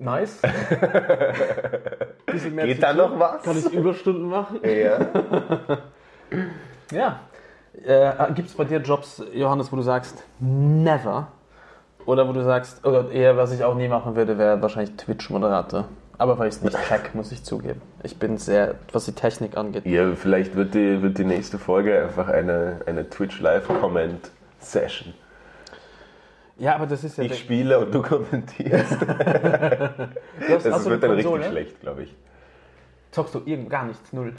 nice. *laughs* Geht da noch was? Kann ich Überstunden machen? Ja. Ja. *laughs* Äh, Gibt es bei dir Jobs, Johannes, wo du sagst, never? Oder wo du sagst, oder eher, was ich auch nie machen würde, wäre wahrscheinlich Twitch-Moderator. Aber weil ich es nicht check, muss ich zugeben. Ich bin sehr, was die Technik angeht. ja, vielleicht wird die, wird die nächste Folge einfach eine, eine Twitch-Live-Comment-Session. Ja, aber das ist ja. Ich spiele und du kommentierst. *laughs* du hast, Das wird dann Konsole? richtig schlecht, glaube ich. Zockst du irgend gar nichts, null.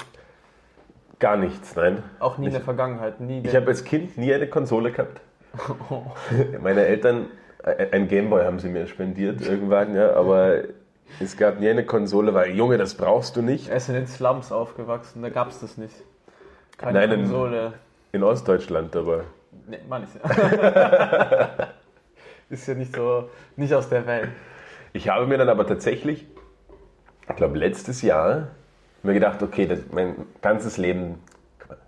Gar nichts, nein. Auch nie in der Vergangenheit, nie. Ich habe als Kind nie eine Konsole gehabt. *laughs* Meine Eltern, ein ein Gameboy haben sie mir spendiert irgendwann, ja, aber es gab nie eine Konsole, weil Junge, das brauchst du nicht. Er ist in den Slums aufgewachsen, da gab es das nicht. Keine Nein, in- Konsole. In Ostdeutschland, aber Nee, ich ja. *laughs* ist ja nicht so, nicht aus der Welt. ich habe mir dann aber tatsächlich, ich glaube letztes Jahr, mir gedacht, okay, das, mein ganzes Leben,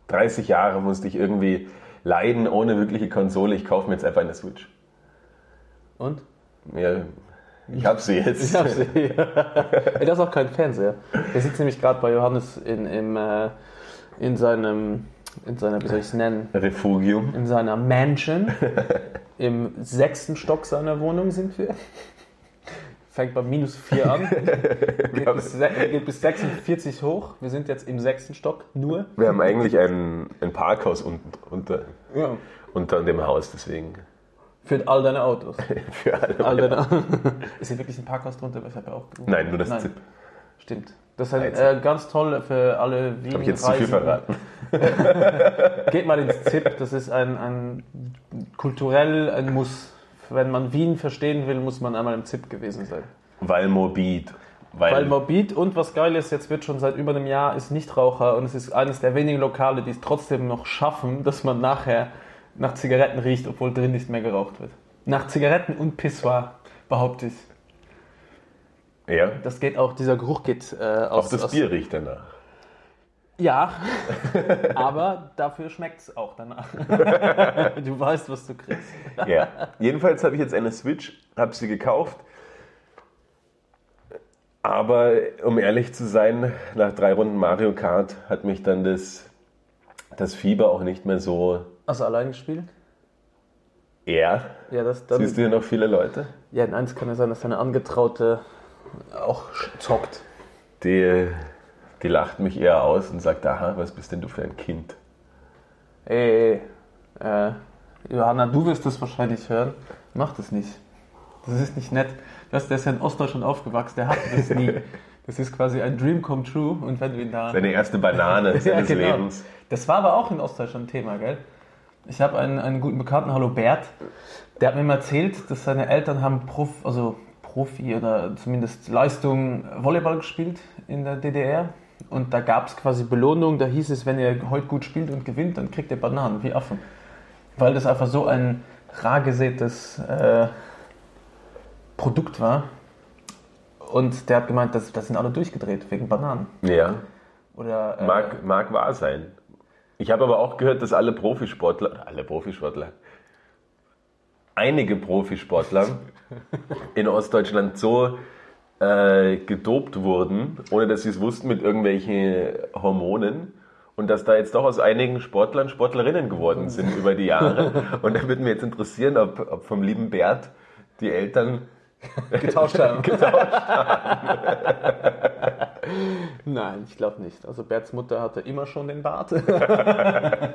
30 Jahre musste ich irgendwie leiden ohne wirkliche Konsole. Ich kaufe mir jetzt einfach eine Switch. Und? Ja, ich habe sie jetzt. Ich hab sie. Ey, das ist auch kein Fernseher. Der sitzt nämlich gerade bei Johannes in, im, äh, in seinem, in seiner, wie soll ich es nennen, Refugium. in seiner Mansion. Im sechsten Stock seiner Wohnung sind wir. Fängt bei minus 4 an, geht bis, geht bis 46 hoch. Wir sind jetzt im sechsten Stock nur. Wir haben eigentlich ein, ein Parkhaus unten, unter, Ja. unter dem Haus, deswegen Für all deine Autos. *laughs* für alle. All deine *laughs* ist hier wirklich ein Parkhaus drunter? Ich habe ja auch Nein, nur das Nein. ZIP. Stimmt. Das ist ein, Jetzt. äh, ganz toll für alle Wien Habe ich jetzt zu viel verraten? *laughs* Geht mal ins ZIP, das ist ein, ein kulturell ein Muss. Wenn man Wien verstehen will, muss man einmal im ZIP gewesen sein. Weil morbid. Weil, Weil Morbid und was geil ist, jetzt wird schon seit über einem Jahr, ist Nichtraucher und es ist eines der wenigen Lokale, die es trotzdem noch schaffen, dass man nachher nach Zigaretten riecht, obwohl drin nicht mehr geraucht wird. Nach Zigaretten und Pissoir, behaupte ich. ja, Das geht auch, dieser Geruch geht äh, auch aus, das aus Bier riecht danach. Ja, *laughs* aber dafür schmeckt es auch danach. *laughs* du weißt, was du kriegst. Ja. Jedenfalls habe ich jetzt eine Switch, habe sie gekauft. Aber um ehrlich zu sein, nach drei Runden Mario Kart hat mich dann das, das Fieber auch nicht mehr so. Hast du allein gespielt? Ja. Ja, das dann. Siehst du hier noch viele Leute? Ja, in eins kann ja sein, dass deine Angetraute auch zockt. Die, die lacht mich eher aus und sagt, aha, was bist denn du für ein Kind? Ey, äh, Johanna, du wirst das wahrscheinlich hören. Mach das nicht. Das ist nicht nett. Das, der ist ja in Ostdeutschland aufgewachsen, der hat das nie. *laughs* Das ist quasi ein Dream come true und wenn du ihn da... Seine erste Banane *laughs* seines genau. Lebens. Das war aber auch in Ostdeutschland ein Thema, gell? Ich habe einen, einen guten Bekannten, hallo Bert, der hat mir mal erzählt, dass seine Eltern haben Prof, also Profi oder zumindest Leistung Volleyball gespielt in der DDR. Und da gab es quasi Belohnung, da hieß es, wenn ihr heute gut spielt und gewinnt, dann kriegt ihr Bananen, wie Affen. Weil das einfach so ein rar gesätes äh, Produkt war. Und der hat gemeint, das, das sind alle durchgedreht wegen Bananen. Ja, Oder, äh, mag, mag wahr sein. Ich habe aber auch gehört, dass alle Profisportler, alle Profisportler, einige Profisportler in Ostdeutschland so äh, gedopt wurden, ohne dass sie es wussten, mit irgendwelchen Hormonen. Und dass da jetzt doch aus einigen Sportlern Sportlerinnen geworden sind über die Jahre. Und da würde mich jetzt interessieren, ob, ob vom lieben Bert die Eltern *laughs* getauscht haben. *laughs* getauscht *laughs* Nein, ich glaube nicht. Also Berts Mutter hatte immer schon den Bart. äh,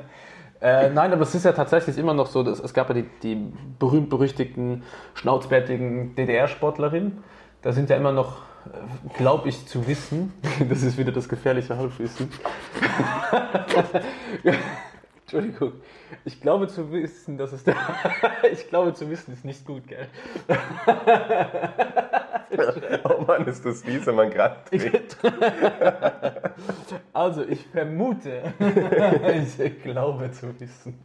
nein, aber es ist ja tatsächlich immer noch so, dass es gab ja die, die berühmt-berüchtigten, schnauzbärtigen DDR-Sportlerinnen. Da sind ja immer noch, glaube ich, zu wissen, das ist wieder das gefährliche Halbwissen. Entschuldigung. Ich glaube zu wissen, dass es der. *laughs* ich glaube zu wissen, ist nicht gut, gell? *laughs* Oh Mann, ist das fies, wenn man gerade trinkt. *laughs* Also, ich vermute, ich glaube zu wissen,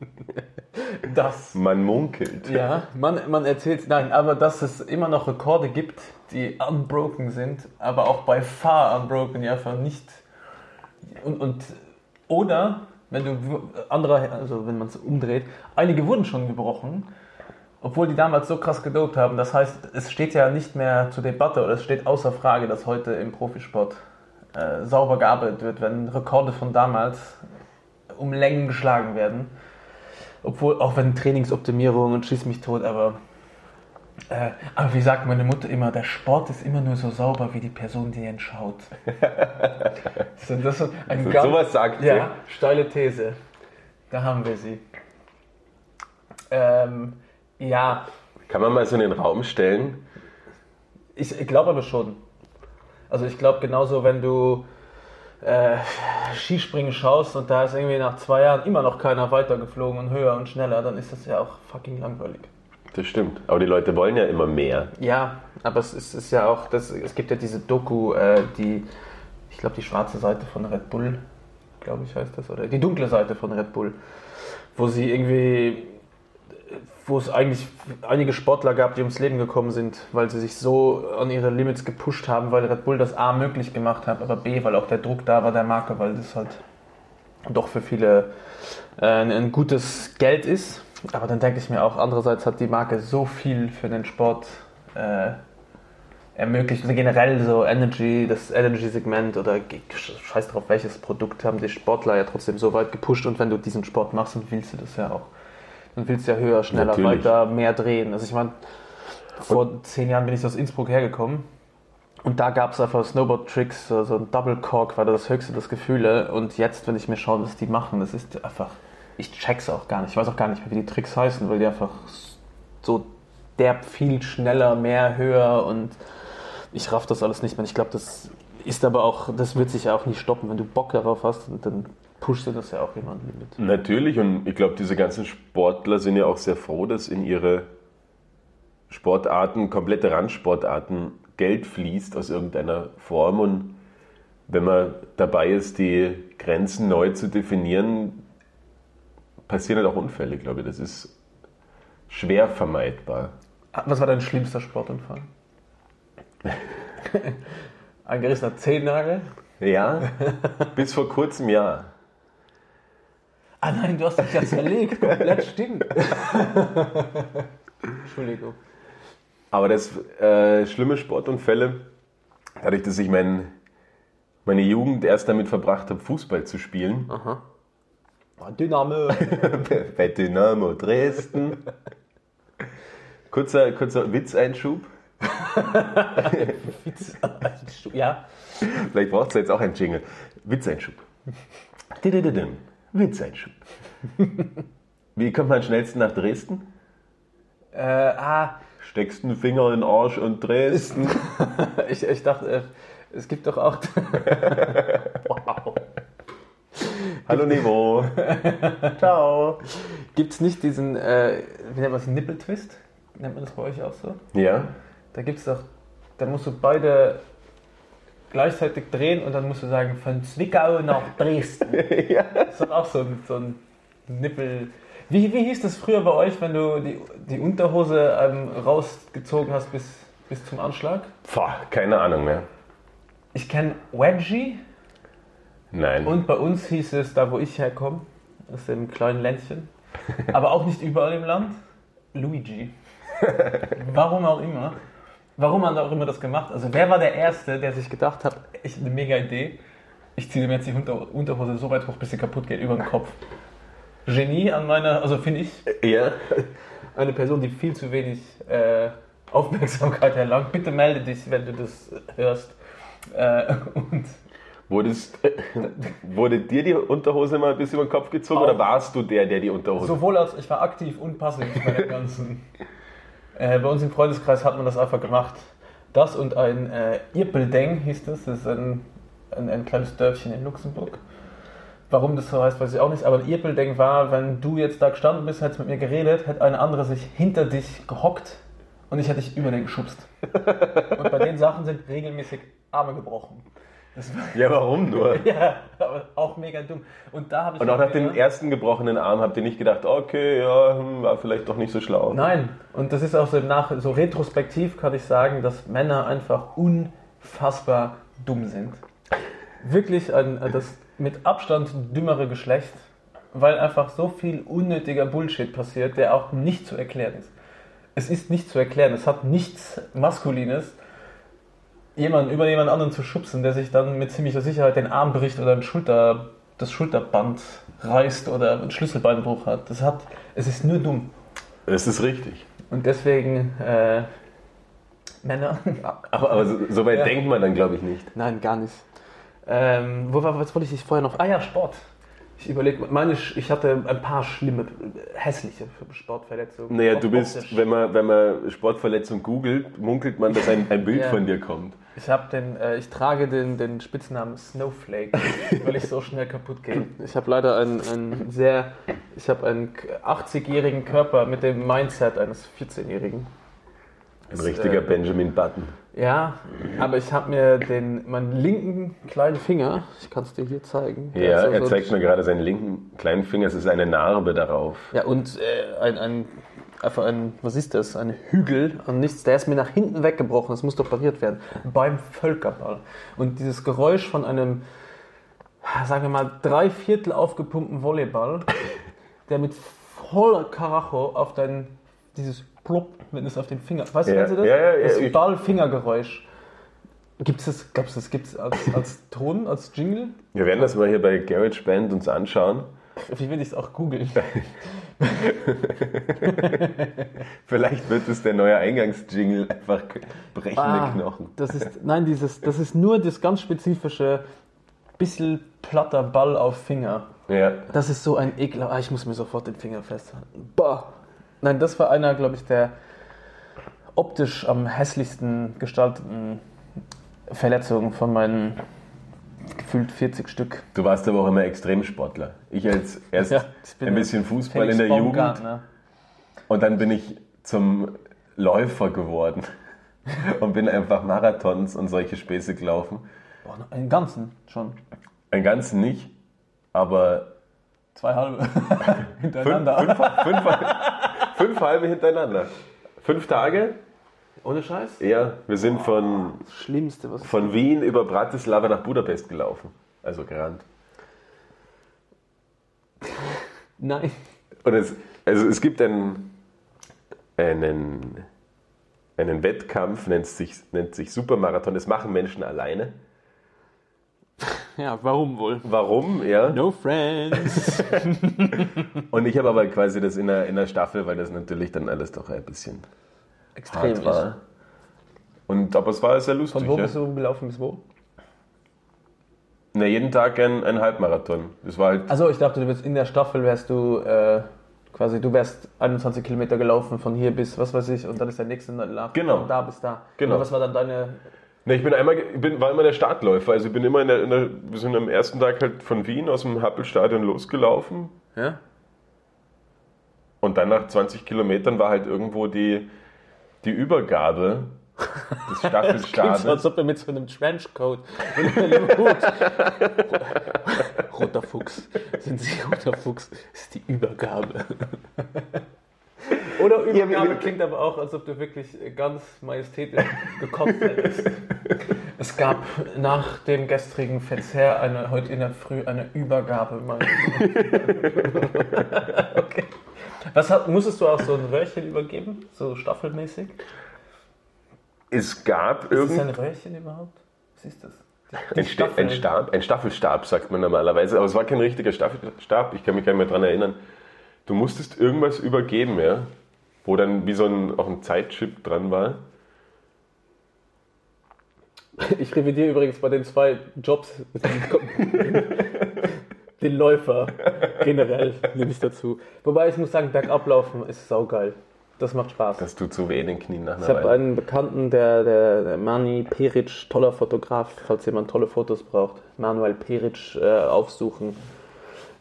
dass. Man munkelt. Ja, man, man erzählt, nein, aber dass es immer noch Rekorde gibt, die unbroken sind, aber auch bei far unbroken, ja, einfach nicht. Und, und oder, wenn du andere, also wenn man es umdreht, einige wurden schon gebrochen, obwohl die damals so krass gedopt haben. Das heißt, es steht ja nicht mehr zur Debatte oder es steht außer Frage, dass heute im Profisport äh, sauber gearbeitet wird, wenn Rekorde von damals um Längen geschlagen werden. Obwohl, auch wenn Trainingsoptimierung und schieß mich tot, aber, äh, aber wie sagt meine Mutter immer, der Sport ist immer nur so sauber wie die Person, die ihn schaut. *laughs* so, das ist ein So- ganz, sowas sagt ja, steile These. Da haben wir sie. Ähm, ja, Kann man mal so in den Raum stellen? ich, ich glaube aber schon. Also ich glaube genauso, wenn du äh, Skispringen schaust und da ist irgendwie nach zwei Jahren immer noch keiner weitergeflogen und höher und schneller, dann ist das ja auch fucking langweilig. Das stimmt. Aber die Leute wollen ja immer mehr. Ja, aber es ist, ist ja auch, das, es gibt ja diese Doku, äh, die, ich glaube die schwarze Seite von Red Bull, glaube ich heißt das, oder die dunkle Seite von Red Bull, wo sie irgendwie, wo es eigentlich einige Sportler gab, die ums Leben gekommen sind, weil sie sich so an ihre Limits gepusht haben, weil Red Bull das A möglich gemacht hat, aber B, weil auch der Druck da war der Marke, weil das halt doch für viele äh, ein, ein gutes Geld ist. Aber dann denke ich mir auch, andererseits hat die Marke so viel für den Sport äh, ermöglicht. Also generell so Energy, das Energy-Segment oder scheiß drauf, welches Produkt haben die Sportler ja trotzdem so weit gepusht. Und wenn du diesen Sport machst, dann willst du das ja auch. Dann willst du ja höher, schneller, Natürlich. weiter, mehr drehen. Also ich meine, vor zehn Jahren bin ich aus Innsbruck hergekommen. Und da gab es einfach Snowboard-Tricks, so so ein Double Cork war da das höchste des Gefühle. Und jetzt, wenn ich mir schaue, was die machen, das ist einfach, ich check's auch gar nicht. Ich weiß auch gar nicht mehr, wie die Tricks heißen, weil die einfach so derb viel schneller, mehr, höher und ich raff das alles nicht mehr. Ich glaube, das ist aber auch, das wird sich ja auch nicht stoppen. Wenn du Bock darauf hast, dann pushst du das ja auch jemanden mit. Natürlich, und ich glaube, diese ganzen Sportler sind ja auch sehr froh, dass in ihre Sportarten, komplette Randsportarten, Geld fließt aus irgendeiner Form. Und wenn man dabei ist, die Grenzen neu zu definieren, passieren halt auch Unfälle, glaube ich. Das ist schwer vermeidbar. Was war dein schlimmster Sportunfall? *laughs* Ein gerissener Zehennagel? Ja, bis vor kurzem ja. Ah nein, du hast dich ja zerlegt. Komplett stimmt. Entschuldigung. Aber das äh, schlimme Sportunfälle, dadurch, dass ich mein, meine Jugend erst damit verbracht habe, Fußball zu spielen, Aha. Dynamo. *laughs* bei Dynamo Dresden. Kurzer, kurzer Witzeinschub. *laughs* ja. Vielleicht braucht es jetzt auch einen Jingle. Witzeinschub. Didididim. Witzeinschub. Wie kommt man am schnellsten nach Dresden? Äh, ah, Steckst einen Finger in den Arsch und Dresden. *laughs* ich, ich dachte, äh, Es gibt doch auch. wow. Hallo Niveau. *laughs* Ciao. Gibt es nicht diesen, äh, wie nennt man das, Nippeltwist? Nennt man das bei euch auch so? Ja? Da gibt es doch, da musst du beide gleichzeitig drehen und dann musst du sagen, von Zwickau nach Dresden. *laughs* ja. Das ist doch auch so ein, so ein Nippel. Wie, wie hieß das früher bei euch, wenn du die, die Unterhose ähm, rausgezogen hast bis, bis zum Anschlag? Pah, keine Ahnung mehr. Ich kenne Wedgie Nein. und bei uns hieß es, da wo ich herkomme, aus dem kleinen Ländchen, *laughs* aber auch nicht überall im Land, Luigi. *laughs* Warum auch immer. Warum hat er auch immer das gemacht? Also wer war der Erste, der sich gedacht hat, ich eine mega Idee, ich ziehe mir jetzt die Unter Unterhose so weit hoch, bis sie kaputt geht, über den Kopf. Genie an meiner, also finde ich, ja? eine Person, die viel zu wenig äh, Aufmerksamkeit erlangt. Bitte melde dich, wenn du das hörst. Äh, *laughs* und Wurdest, *laughs* wurde dir die Unterhose mal bis über den Kopf gezogen Auch. oder warst du der, der die Unterhose... sowohl als ich war aktiv und passiv bei dem Ganzen. *laughs* Äh, bei uns im Freundeskreis hat man das einfach gemacht. Das und ein äh, Irpeldeng hieß das. Das ist ein, ein, ein kleines Dörfchen in Luxemburg. Warum das so heißt, weiß ich auch nicht. Aber ein Irpeldeng war, wenn du jetzt da gestanden bist, hättest mit mir geredet, hätte eine andere sich hinter dich gehockt und ich hätte dich über den geschubst. *laughs* Und bei den Sachen sind regelmäßig Arme gebrochen. Ja, warum nur? *laughs* ja, aber auch mega dumm. Und da habe ich Und auch nach dem ersten gebrochenen Arm habt ihr nicht gedacht, okay, ja, hm, war vielleicht doch nicht so schlau. Nein, und das ist auch so im Nach so retrospektiv kann ich sagen, dass Männer einfach unfassbar dumm sind. Wirklich ein, das mit Abstand dümmere Geschlecht, weil einfach so viel unnötiger Bullshit passiert, der auch nicht zu erklären ist. Es ist nicht zu erklären, es hat nichts Maskulines, jemanden über jemand anderen zu schubsen, der sich dann mit ziemlicher Sicherheit den Arm bricht oder ein Schulter, das Schulterband reißt oder einen Schlüsselbeinbruch hat. Das hat, es ist nur dumm. Das ist richtig. Und deswegen äh, Männer. Aber, aber so, so weit Ja. denkt man dann, glaube ich, nicht. Nein, gar nicht. Ähm, wo war, was wollte ich dich vorher noch? Ah ja, Sport. Ich überlege, meine, ich hatte ein paar schlimme, hässliche Sportverletzungen. Naja, du bist, wenn man, wenn man Sportverletzung googelt, munkelt man, dass ein, ein Bild Ja. von dir kommt. Ich habe den, äh, ich trage den, den Spitznamen Snowflake, weil ich so schnell kaputt gehe. Ich habe leider einen, einen sehr, ich habe einen 80-jährigen Körper mit dem Mindset eines 14-jährigen. Ein Das, richtiger äh, Benjamin Button. Ja, aber ich habe mir den, meinen linken kleinen Finger, ich kann es dir hier zeigen. Ja, ist so- er so- zeigt mir gerade seinen linken kleinen Finger, es ist eine Narbe darauf. Ja, und äh, ein, ein, einfach ein, was ist das? Ein Hügel an nichts. Der ist mir nach hinten weggebrochen. Das muss operiert werden. Beim Völkerball. Und dieses Geräusch von einem, sagen wir mal, drei Viertel aufgepumpten Volleyball, *laughs* der mit voller Karacho auf dein, dieses Plopp, wenn es auf den Finger, weißt du, Ja, kennst du das? ja, ja, ja, das ich- Ball-Fingergeräusch. Gibt es das, gab's das gibt's als, als Ton, als Jingle? Wir werden das mal hier bei Garage Band uns anschauen. Wie will ich es auch googeln? *laughs* Vielleicht wird es der neue Eingangsjingle, einfach brechende Ah, Knochen. Das ist, nein, dieses, das ist nur das ganz spezifische bisschen platter Ball auf Finger. Ja, Das ist so ein Ekel. Ah, ich muss mir sofort den Finger festhalten. Bah. Nein, das war einer, glaube ich, der optisch am hässlichsten gestalteten Verletzungen von meinen gefühlt 40 Stück. du warst aber auch immer Extremsportler. Ich als erst *laughs* Ja, ich ein bisschen Fußball Felix in der Jugend und dann bin ich zum Läufer geworden *laughs* und bin einfach Marathons und solche Späße gelaufen. Boah, einen ganzen schon. Einen ganzen nicht, aber Zwei halbe *laughs* hintereinander. fünf, fünf, fünf halbe hintereinander. Fünf Tage? Ohne Scheiß? Ja, wir sind von, Das Schlimmste, was von Wien über Bratislava nach Budapest gelaufen. Also gerannt. Nein. Und es, also es gibt einen, einen, einen Wettkampf, nennt sich, nennt sich Supermarathon. Das machen Menschen alleine. *laughs* Ja, warum wohl? Warum? Ja. No friends. *laughs* Und ich habe aber quasi das in der, in der Staffel, weil das natürlich dann alles doch ein bisschen Extrem hart war. Und aber es war sehr lustig. Von wo ja. bist du gelaufen bis wo? Na, jeden Tag ein, ein Halbmarathon. Das war halt. Also ich dachte, du wärst in der Staffel wärst du äh, quasi, du wärst 21 Kilometer gelaufen von hier bis was weiß ich und dann ist der nächste nach Genau. von da bis da. Genau. Und was war dann deine Ne, ich bin einmal, bin, war immer der Startläufer. Also ich bin immer in der, in der, wir sind am ersten Tag halt von Wien aus dem Happelstadion losgelaufen. Ja? Und dann nach 20 Kilometern war halt irgendwo die, die Übergabe des *laughs* so, Staffelstabes. als ob er mit so einem Trenchcoat und einem Hut. *laughs* Roter Fuchs. Sind Sie roter Fuchs? Das ist die Übergabe. *laughs* Oder Übergabe klingt aber auch, als ob du wirklich ganz majestätisch gekotzt hättest. *laughs* Es gab nach dem gestrigen Verzehr eine, heute in der Früh eine Übergabe. *laughs* Okay. Was hat, musstest du auch so ein Röhrchen übergeben? So staffelmäßig? Es gab Ist das ein Röhrchen überhaupt? Was ist das? ein, ein, Stab, ein Staffelstab, sagt man normalerweise. Aber es war kein richtiger Staffelstab. Ich kann mich gar nicht mehr daran erinnern. Du musstest irgendwas übergeben, ja, wo dann wie so ein, auch ein Zeitchip dran war. *laughs* Ich revidiere übrigens bei den zwei Jobs *laughs* den Läufer generell nehme ich dazu. Wobei ich muss sagen, bergablaufen ist saugeil. Das macht Spaß. Das tut so weh in den Knien nach Ich einer habe Weile. einen Bekannten, der, der, der Mani Peric, toller Fotograf, falls jemand tolle Fotos braucht. Manuel Peric äh, aufsuchen.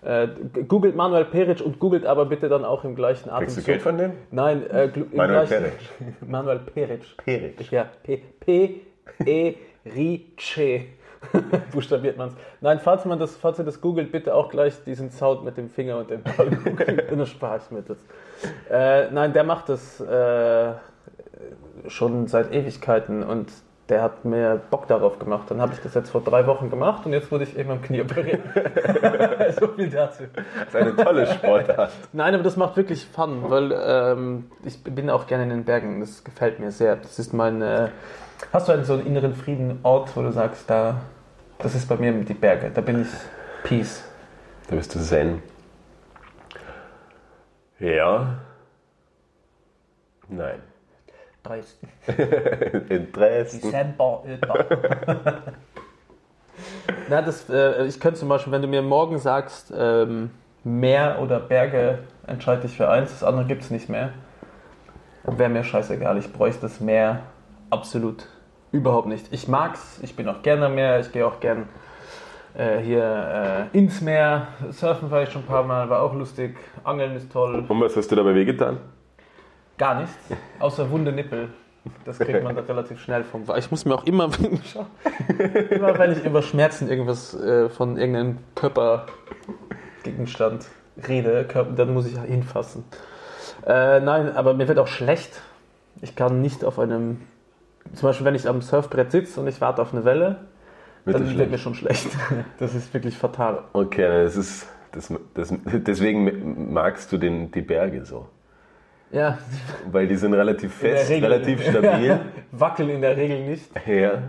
Äh, googelt Manuel Peric und googelt aber bitte dann auch im gleichen Kriegst du Atemzug. Geld von dem? Nein, äh, im Manuel gleichen- Peric. *laughs* Manuel Peric. Peric. Ja, P, P E Rice. *laughs* Buchstabiert man es. Nein, falls man das, falls ihr das googelt, bitte auch gleich diesen Sound mit dem Finger und dem Ball *laughs* googeln. Dann spare ich mir das. Äh, nein, der macht das äh, schon seit Ewigkeiten und der hat mir Bock darauf gemacht. Dann habe ich das jetzt vor drei Wochen gemacht und jetzt wurde ich eben am Knie operiert. *laughs* so viel dazu. Das ist eine tolle Sportart. Nein, aber das macht wirklich Fun, weil ähm, ich bin auch gerne in den Bergen. Das gefällt mir sehr. Das ist mein. Äh, hast du einen so einen inneren Frieden Ort, wo du sagst, da, das ist bei mir die Berge. Da bin ich Peace. Da bist du Zen. Ja. Nein. Dresden. *laughs* In Dresden. Dezember. *laughs* Na, das, äh, ich könnte zum Beispiel, wenn du mir morgen sagst, ähm, Meer oder Berge, entscheide ich für eins, das andere gibt es nicht mehr. Wäre mir scheißegal, ich bräuchte das Meer absolut überhaupt nicht. Ich mag's, ich bin auch gerne am Meer, ich gehe auch gern äh, hier äh, ins Meer. Surfen war ich schon ein paar Mal, war auch lustig. Angeln ist toll. Und was hast du dabei wehgetan? Gar nichts, außer wunde Nippel. Das kriegt man da relativ schnell vom. Ich muss mir auch immer, *laughs* immer wenn ich über Schmerzen irgendwas äh, von irgendeinem Körpergegenstand rede, dann muss ich hinfassen. Äh, nein, aber mir wird auch schlecht. Ich kann nicht auf einem, zum Beispiel wenn ich am Surfbrett sitze und ich warte auf eine Welle, Wird dann wird mir schon schlecht. *laughs* Das ist wirklich fatal. Okay, das ist. Das, das, deswegen magst du den, die Berge so. Ja, Weil die sind relativ fest, Regel. relativ stabil. *laughs* Wackeln in der Regel nicht. Ja.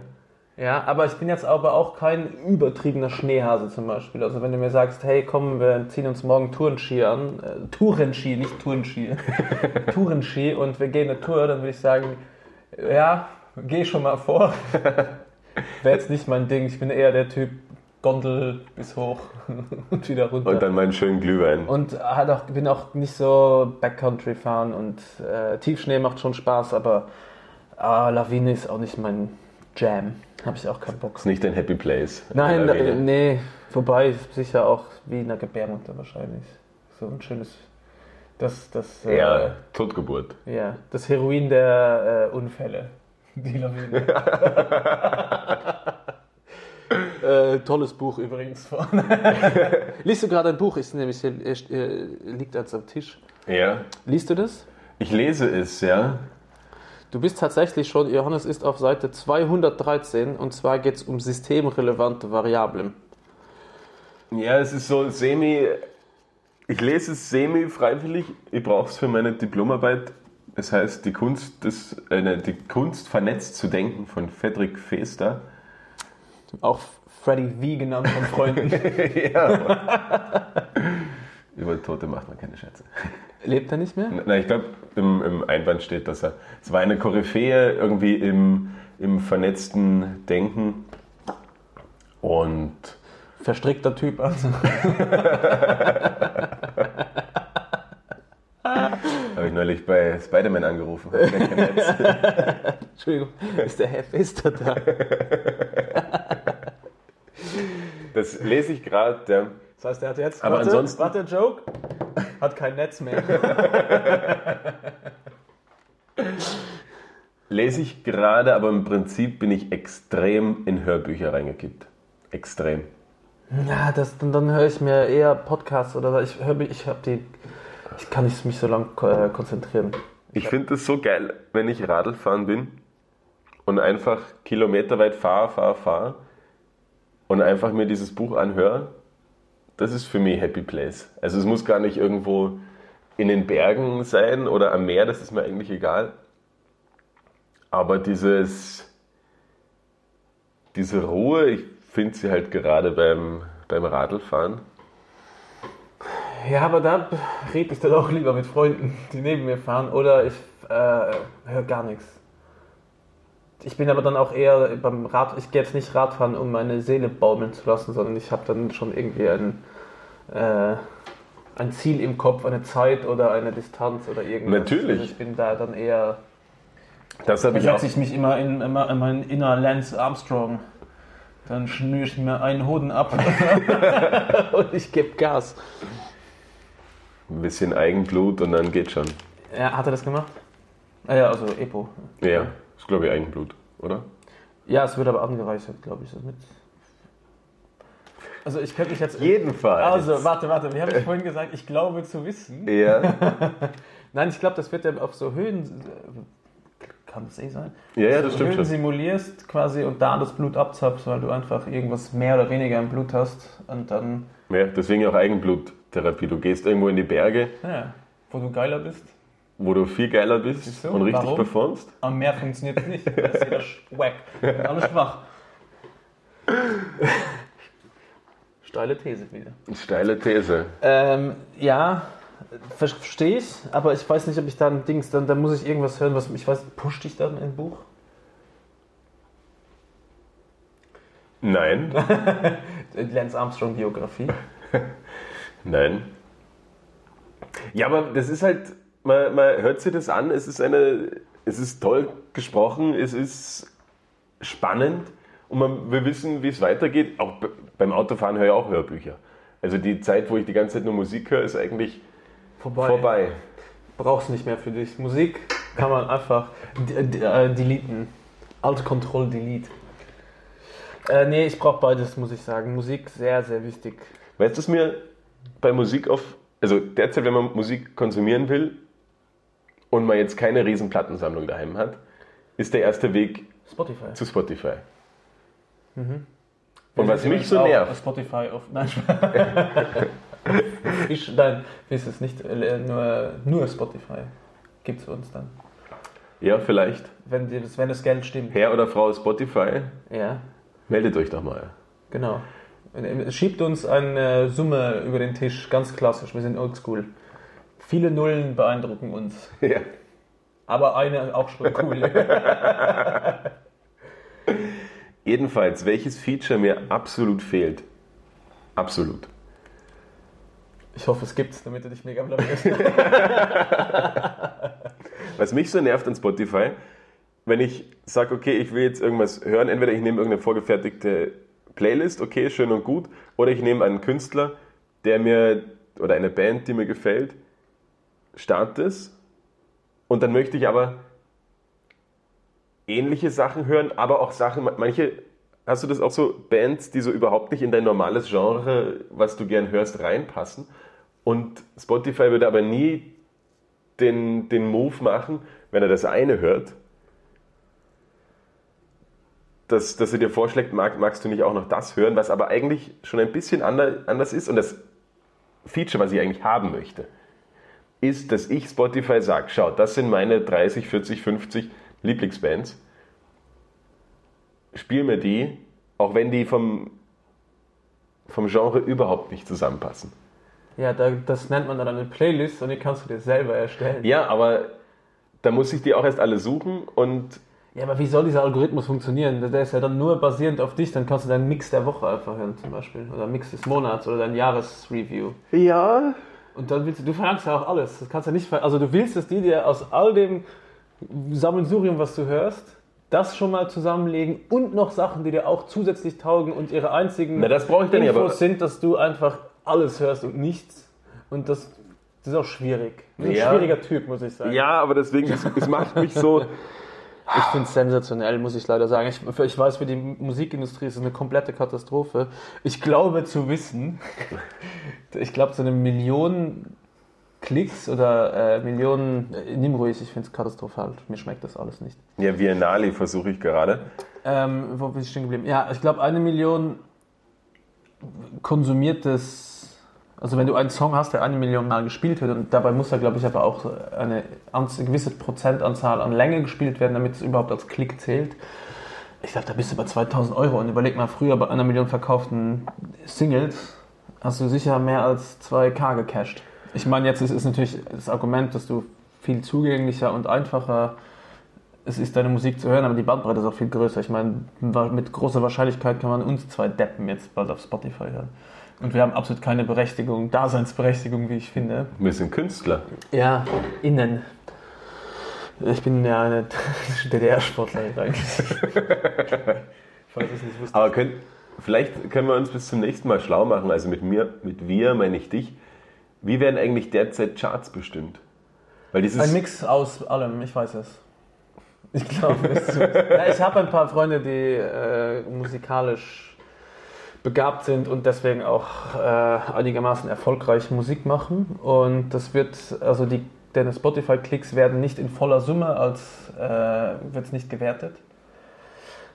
Ja, aber ich bin jetzt aber auch kein übertriebener Schneehase zum Beispiel. Also wenn du mir sagst, hey komm, wir ziehen uns morgen Tourenski an, äh, Tourenski, nicht Tourenski, *laughs* Tourenski und wir gehen eine Tour, dann würde ich sagen, ja, geh schon mal vor. *laughs* Wäre jetzt nicht mein Ding. Ich bin eher der Typ Gondel bis hoch *laughs* und wieder runter. Und dann mal einen schönen Glühwein. Und halt auch, bin auch nicht so Backcountry fahren und äh, Tiefschnee macht schon Spaß, aber ah, Lawine ist auch nicht mein Jam. Habe ich auch keinen Bock. ist nicht dein Happy Place. Nein, Lawine. äh, nee, vorbei, sicher auch wie in der Gebärmutter wahrscheinlich. So ein schönes, das, das, äh, Ja, Totgeburt. ja, das Heroin der äh, Unfälle. Die Lawine. *laughs* *laughs* äh, tolles Buch übrigens. Von. *laughs* Liest du gerade ein Buch? Ist nämlich hier, äh, liegt als am Tisch. Ja. Liest du das? Ich lese es, ja. Du bist tatsächlich schon, Johannes ist auf Seite 213 und zwar geht es um systemrelevante Variablen. Ja, es ist so semi. Ich lese es semi freiwillig. Ich brauche es für meine Diplomarbeit. Es heißt die Kunst, des, äh, ne, die Kunst vernetzt zu denken von Fredrik Feester. Auch Freddy V genannt von Freunden. *laughs* ja. Über Tote macht man keine Schätze. Lebt er nicht mehr? Na, ich glaube, im, im Einwand steht, dass er. Es war eine Koryphäe irgendwie im, im vernetzten Denken. Und Verstrickter Typ also. *laughs* habe ich neulich bei Spider-Man angerufen. *laughs* Entschuldigung, ist der Herr Fester da? Das lese ich gerade. Das heißt, er hat jetzt. Aber warte, ansonsten- Warte, Joke. Hat kein Netz mehr. *laughs* lese ich gerade, aber im Prinzip bin ich extrem in Hörbücher reingekippt. Extrem. Ja, das, dann, dann höre ich mir eher Podcasts oder so. ich höre ich habe die. Ich kann nicht mich so lang äh, konzentrieren. Ich finde es so geil, wenn ich Radl fahren bin und einfach kilometerweit fahre, fahre, fahre und einfach mir dieses Buch anhöre. Das ist für mich Happy Place. Also es muss gar nicht irgendwo in den Bergen sein oder am Meer, das ist mir eigentlich egal. Aber dieses, diese Ruhe, ich finde sie halt gerade beim, beim Radlfahren. Ja, aber da rede ich dann auch lieber mit Freunden, die neben mir fahren oder ich äh, höre gar nichts. Ich bin aber dann auch eher beim Rad, ich gehe jetzt nicht Radfahren, um meine Seele baumeln zu lassen, sondern ich habe dann schon irgendwie ein, äh, ein Ziel im Kopf, eine Zeit oder eine Distanz oder irgendwas. Natürlich. Also ich bin da dann eher. Das habe ich auch. setze ich mich immer in, immer in meinen inner Lance Armstrong. Dann schnüre ich mir einen Hoden ab *laughs* und ich gebe Gas. Ein bisschen Eigenblut und dann geht schon. Ja, hat er das gemacht? Ah ja, also Epo. Ja, ist glaube ich Eigenblut, oder? Ja, es wird aber angereichert, glaube ich. Mit also ich könnte mich jetzt... Jedenfalls. Also, warte, warte, wir haben ja vorhin gesagt, ich glaube zu wissen. Ja, *laughs* Nein, ich glaube, das wird ja auf so Höhen... Kann das eh sein? ja, ja das du stimmt Höhen schon. simulierst quasi und da das Blut abzapfst, weil du einfach irgendwas mehr oder weniger im Blut hast und dann, Ja, deswegen auch Eigenbluttherapie. Du gehst irgendwo in die Berge, ja, wo du geiler bist. Wo du viel geiler bist und richtig Warum? performst. Am Meer funktioniert es nicht, da ist jeder *laughs* wack und alle schwach. Steile These wieder. Steile These. Ähm, ja, verstehe ich, aber ich weiß nicht, ob ich da ein Dings, dann, dann muss ich irgendwas hören, was ich weiß, pusht dich dann ein Buch? Nein, *laughs* Lance Armstrong Biografie. *laughs* nein. Ja, aber das ist halt, man, man hört sich das an, es ist eine, es ist toll gesprochen, es ist spannend und man will wissen, wie es weitergeht. Auch be- beim Autofahren höre ich auch Hörbücher. Also die Zeit, wo ich die ganze Zeit nur Musik höre, ist eigentlich Vorbei. vorbei. Brauchst nicht mehr für dich. Musik kann man einfach äh, deleten. Alt-Control Delete. Äh, nee, ich brauche beides, muss ich sagen. Musik sehr, sehr wichtig. Weißt du, was mir bei Musik auf, also derzeit, wenn man Musik konsumieren will und man jetzt keine riesen Plattensammlung daheim hat, ist der erste Weg Spotify. zu Spotify. Mhm. Und was mich so nervt, Spotify auf. *laughs* Nein, ich, nein, ist es nicht äh, nur, nur Spotify. Gibt es uns dann. ja, vielleicht, Wenn, die- wenn das Geld stimmt. Herr oder Frau Spotify, Ja, meldet euch doch mal. genau. Schiebt uns eine Summe über den Tisch, ganz klassisch. Wir sind oldschool. Viele Nullen beeindrucken uns. *laughs* Ja. Aber eine auch schon cool. *laughs* Jedenfalls, welches Feature mir absolut fehlt, absolut, Ich hoffe, es gibt's, damit du dich mega blamierst. *laughs* Was mich so nervt an Spotify, wenn ich sage, okay, ich will jetzt irgendwas hören, entweder ich nehme irgendeine vorgefertigte Playlist, okay, schön und gut, oder ich nehme einen Künstler, der mir, oder eine Band, die mir gefällt, starte es und dann möchte ich aber ähnliche Sachen hören, aber auch Sachen, manche, hast du das auch so, Bands, die so überhaupt nicht in dein normales Genre, was du gern hörst, reinpassen und Spotify würde aber nie den, den Move machen, wenn er das eine hört, dass, dass er dir vorschlägt, mag, magst du nicht auch noch das hören, was aber eigentlich schon ein bisschen ander, anders ist. Und das Feature, was ich eigentlich haben möchte, ist, dass ich Spotify sage, schau, das sind meine 30, 40, 50 Lieblingsbands. Spiel mir die, auch wenn die vom, vom Genre überhaupt nicht zusammenpassen. ja, da, das nennt man dann eine Playlist und die kannst du dir selber erstellen. Ja, aber da muss ich die auch erst alle suchen und Ja, aber wie soll dieser Algorithmus funktionieren? Der ist ja dann nur basierend auf dich, dann kannst du deinen Mix der Woche einfach hören zum Beispiel. Oder Mix des Monats oder dein Jahresreview. ja, Und dann willst du, du verlangst ja auch alles. Das kannst du nicht also du willst, dass die dir aus all dem Sammelsurium, was du hörst, das schon mal zusammenlegen und noch Sachen, die dir auch zusätzlich taugen und ihre einzigen Na, das brauche ich dann nicht, Infos aber- sind, dass du einfach alles hörst und nichts. Und das, das ist auch schwierig. Du bist Ja. Ein schwieriger Typ, muss ich sagen. Ja, aber deswegen, es, es macht mich so. *laughs* Ich finde es sensationell, muss ich leider sagen. Ich, ich weiß, für die Musikindustrie ist es eine komplette Katastrophe. Ich glaube zu wissen, *laughs* ich glaube, so eine Million Klicks oder äh, Millionen, äh, nimm ruhig, ich finde es katastrophal. Mir schmeckt das alles nicht. Ja, Viennale versuche ich gerade. Ähm, wo bin ich stehen geblieben? Ja, ich glaube, eine Million konsumiertes, also wenn du einen Song hast, der eine Million Mal gespielt wird, und dabei muss da, glaube ich, aber auch eine, gewisse Prozentanzahl an Länge gespielt werden, damit es überhaupt als Klick zählt. Ich glaube, da bist du bei 2000 Euro und überleg mal, früher bei einer Million verkauften Singles hast du sicher mehr als 2K gecasht. Ich meine, jetzt ist, ist natürlich das Argument, dass du viel zugänglicher und einfacher es ist deine Musik zu hören, aber die Bandbreite ist auch viel größer. Ich meine, mit großer Wahrscheinlichkeit kann man uns zwei Deppen jetzt bald auf Spotify hören. Und wir haben absolut keine Berechtigung, Daseinsberechtigung, wie ich finde. Wir sind Künstler. Ja, innen. Ich bin ja eine *laughs* DDR-Sportlerin eigentlich. *laughs* Falls ich es nicht wusste. Aber könnt, vielleicht können wir uns bis zum nächsten Mal schlau machen. Also mit mir, mit wir meine ich dich. Wie werden eigentlich derzeit Charts bestimmt? Weil dieses. Ein Mix aus allem, ich weiß es. Ich glaube es. *laughs* ja, ich habe ein paar Freunde, die äh, musikalisch begabt sind und deswegen auch äh, einigermaßen erfolgreich Musik machen. Und das wird, also die deine Spotify-Klicks werden nicht in voller Summe als äh, wird es nicht gewertet.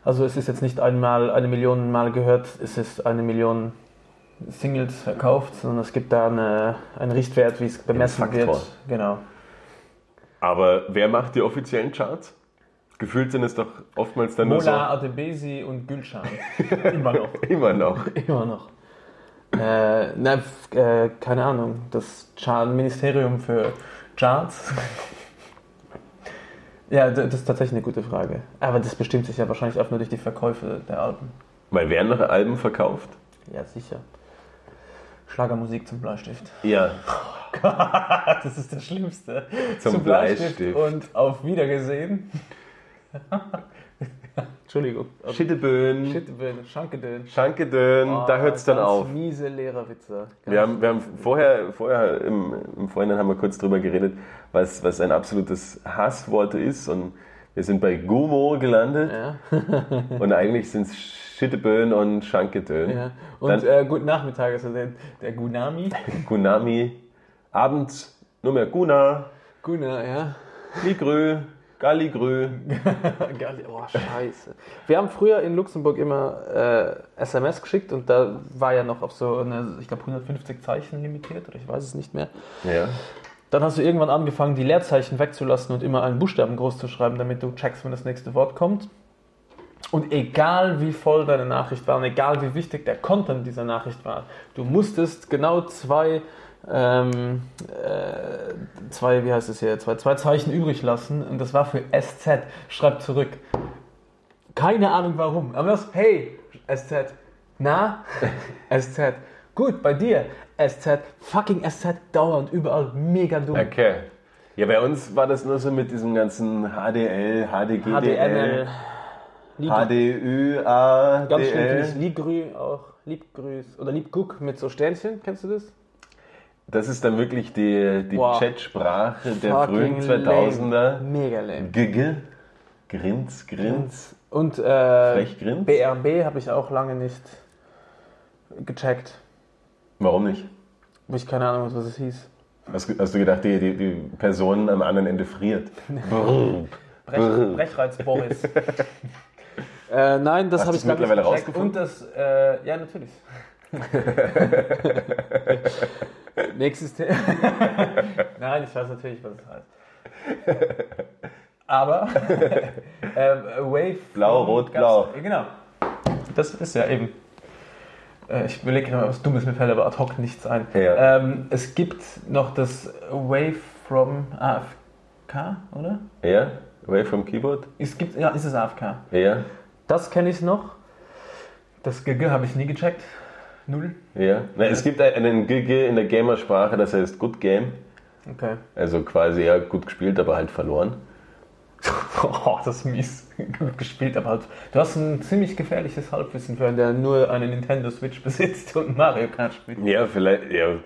Also es ist jetzt nicht einmal eine Million Mal gehört, es ist eine Million Singles verkauft, sondern es gibt da eine, einen Richtwert, wie es bemessen wird. Genau. Aber wer macht die offiziellen Charts? Gefühlt sind es doch oftmals dann nur so. Mola, Adebesi und Gülschan. *laughs* Immer noch. Immer noch. Immer noch. Äh, na, äh, keine Ahnung. Das Char Ministerium für Charts. ja, das ist tatsächlich eine gute Frage. Aber das bestimmt sich ja wahrscheinlich auch nur durch die Verkäufe der Alben. Weil werden noch Alben verkauft? Ja, sicher. Schlagermusik zum Bleistift. Ja. Das ist das Schlimmste. Zum Bleistift. Und auf Wiedergesehen. *laughs* Entschuldigung. Schitteböen, Schitteböen, Schankedön. Schankedön, da hört es dann Oh, auf. Miese Lehrerwitze. Wir haben, wir haben vorher, vorher im, im Vorhinein haben wir kurz drüber geredet, was, was ein absolutes Hasswort ist. Und wir sind bei Gumo gelandet. Ja. *laughs* Und eigentlich sind es Schitteböen und Schankedön. Ja. Und Dann- äh, guten Nachmittag, also der, der Gunami. *laughs* Gunami. Abends nur mehr Guna, Guna, ja. Ligrö, Galligrö. *laughs* Geil, oh, scheiße. Wir haben früher in Luxemburg immer äh, SMS geschickt und da war ja noch auf so eine, ich glaube, 150 Zeichen limitiert oder ich weiß es nicht mehr. Ja. Dann hast du irgendwann angefangen, die Leerzeichen wegzulassen und immer einen Buchstaben groß zu schreiben, damit du checkst, wenn das nächste Wort kommt. Und egal wie voll deine Nachricht war und egal wie wichtig der Content dieser Nachricht war, du musstest genau zwei, ähm, äh, zwei, wie heißt es hier, zwei, zwei Zeichen übrig lassen und das war für SZ. Schreib zurück. Keine Ahnung warum. Aber das, hey, SZ. Na? *laughs* SZ. Gut, bei dir. SZ. Fucking SZ. Dauernd, überall. Mega dumm. Okay. Ja, bei uns war das nur so mit diesem ganzen HDL, HDGDL, HDML. HDÜ, ADL. ganz schlimm finde ich Liebgrü auch. Liebgrüß. Oder Liebguck mit so Sternchen. Kennst du das? Das ist dann wirklich die, die Wow. Chatsprache der Fucking frühen lame. 2000er. Mega lame. Gigge, Grins, Grins, Und äh, Grins. BRB habe ich auch lange nicht gecheckt. Warum nicht? Wo ich keine Ahnung, was es hieß. Hast, du- hast du gedacht, die, die, die Person am anderen Ende friert? *laughs* Brrr. Brech, Brechreiz Boris. *laughs* äh, nein, das habe ich mittlerweile rausgefunden? Und das, äh, ja, natürlich. *laughs* Nächstes Thema. *laughs* nein, ich weiß natürlich, was es heißt. Aber *laughs* ähm, Wave. Blau, Rot, Blau. Genau. Das ist ja eben. Äh, Ich überlege gerade mal was Dummes, mir fällt aber ad hoc nichts ein. Ja. Ähm, es gibt noch das Wave from AFK, oder? Ja? Away from Keyboard? Es gibt, ja, ist es AFK. Ja? Das kenne ich noch. Das GG habe ich nie gecheckt. Null. Ja? Na, es gibt einen Gigge in der Gamersprache, das heißt Good Game. Okay. Also quasi ja gut gespielt, aber halt verloren. *laughs* Oh, das ist mies gut gespielt, aber halt, du hast ein ziemlich gefährliches Halbwissen für einen, der nur eine Nintendo Switch besitzt und Mario Kart spielt. Ja, vielleicht, ja.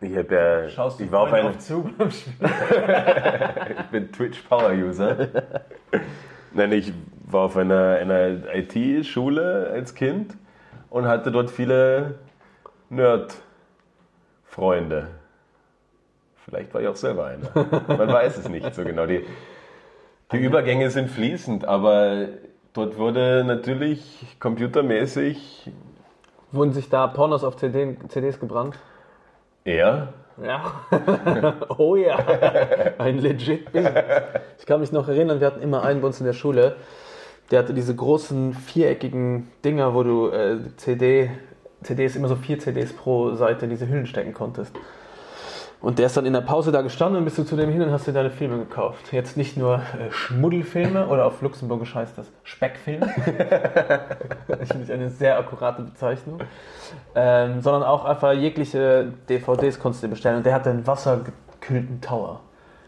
Ich habe ja. Schaust du ich war auf einer, zu beim Spielen? *laughs* ich bin Twitch Power User. *laughs* Nein, ich war auf einer, einer IT-Schule als Kind und hatte dort viele Nerd-Freunde. Vielleicht war ich auch selber einer. Man weiß es nicht so genau. Die, die Übergänge sind fließend, aber dort wurde natürlich computermäßig Wurden sich da Pornos auf CD, CDs gebrannt? eher. Ja. *laughs* oh ja. Ein legit Business. Ich kann mich noch erinnern, wir hatten immer einen bei uns in der Schule, der hatte diese großen viereckigen Dinger, wo du äh, CD, CDs, immer so vier CDs pro Seite in diese Hüllen stecken konntest. Und der ist dann in der Pause da gestanden und bist du zu dem hin und hast dir deine Filme gekauft. Jetzt nicht nur äh, Schmuddelfilme *laughs* oder auf Luxemburgisch heißt das Speckfilm. *laughs* ich finde eine sehr akkurate Bezeichnung. Ähm, sondern auch einfach jegliche DVDs konntest du dir bestellen. Und der hatte einen wassergekühlten Tower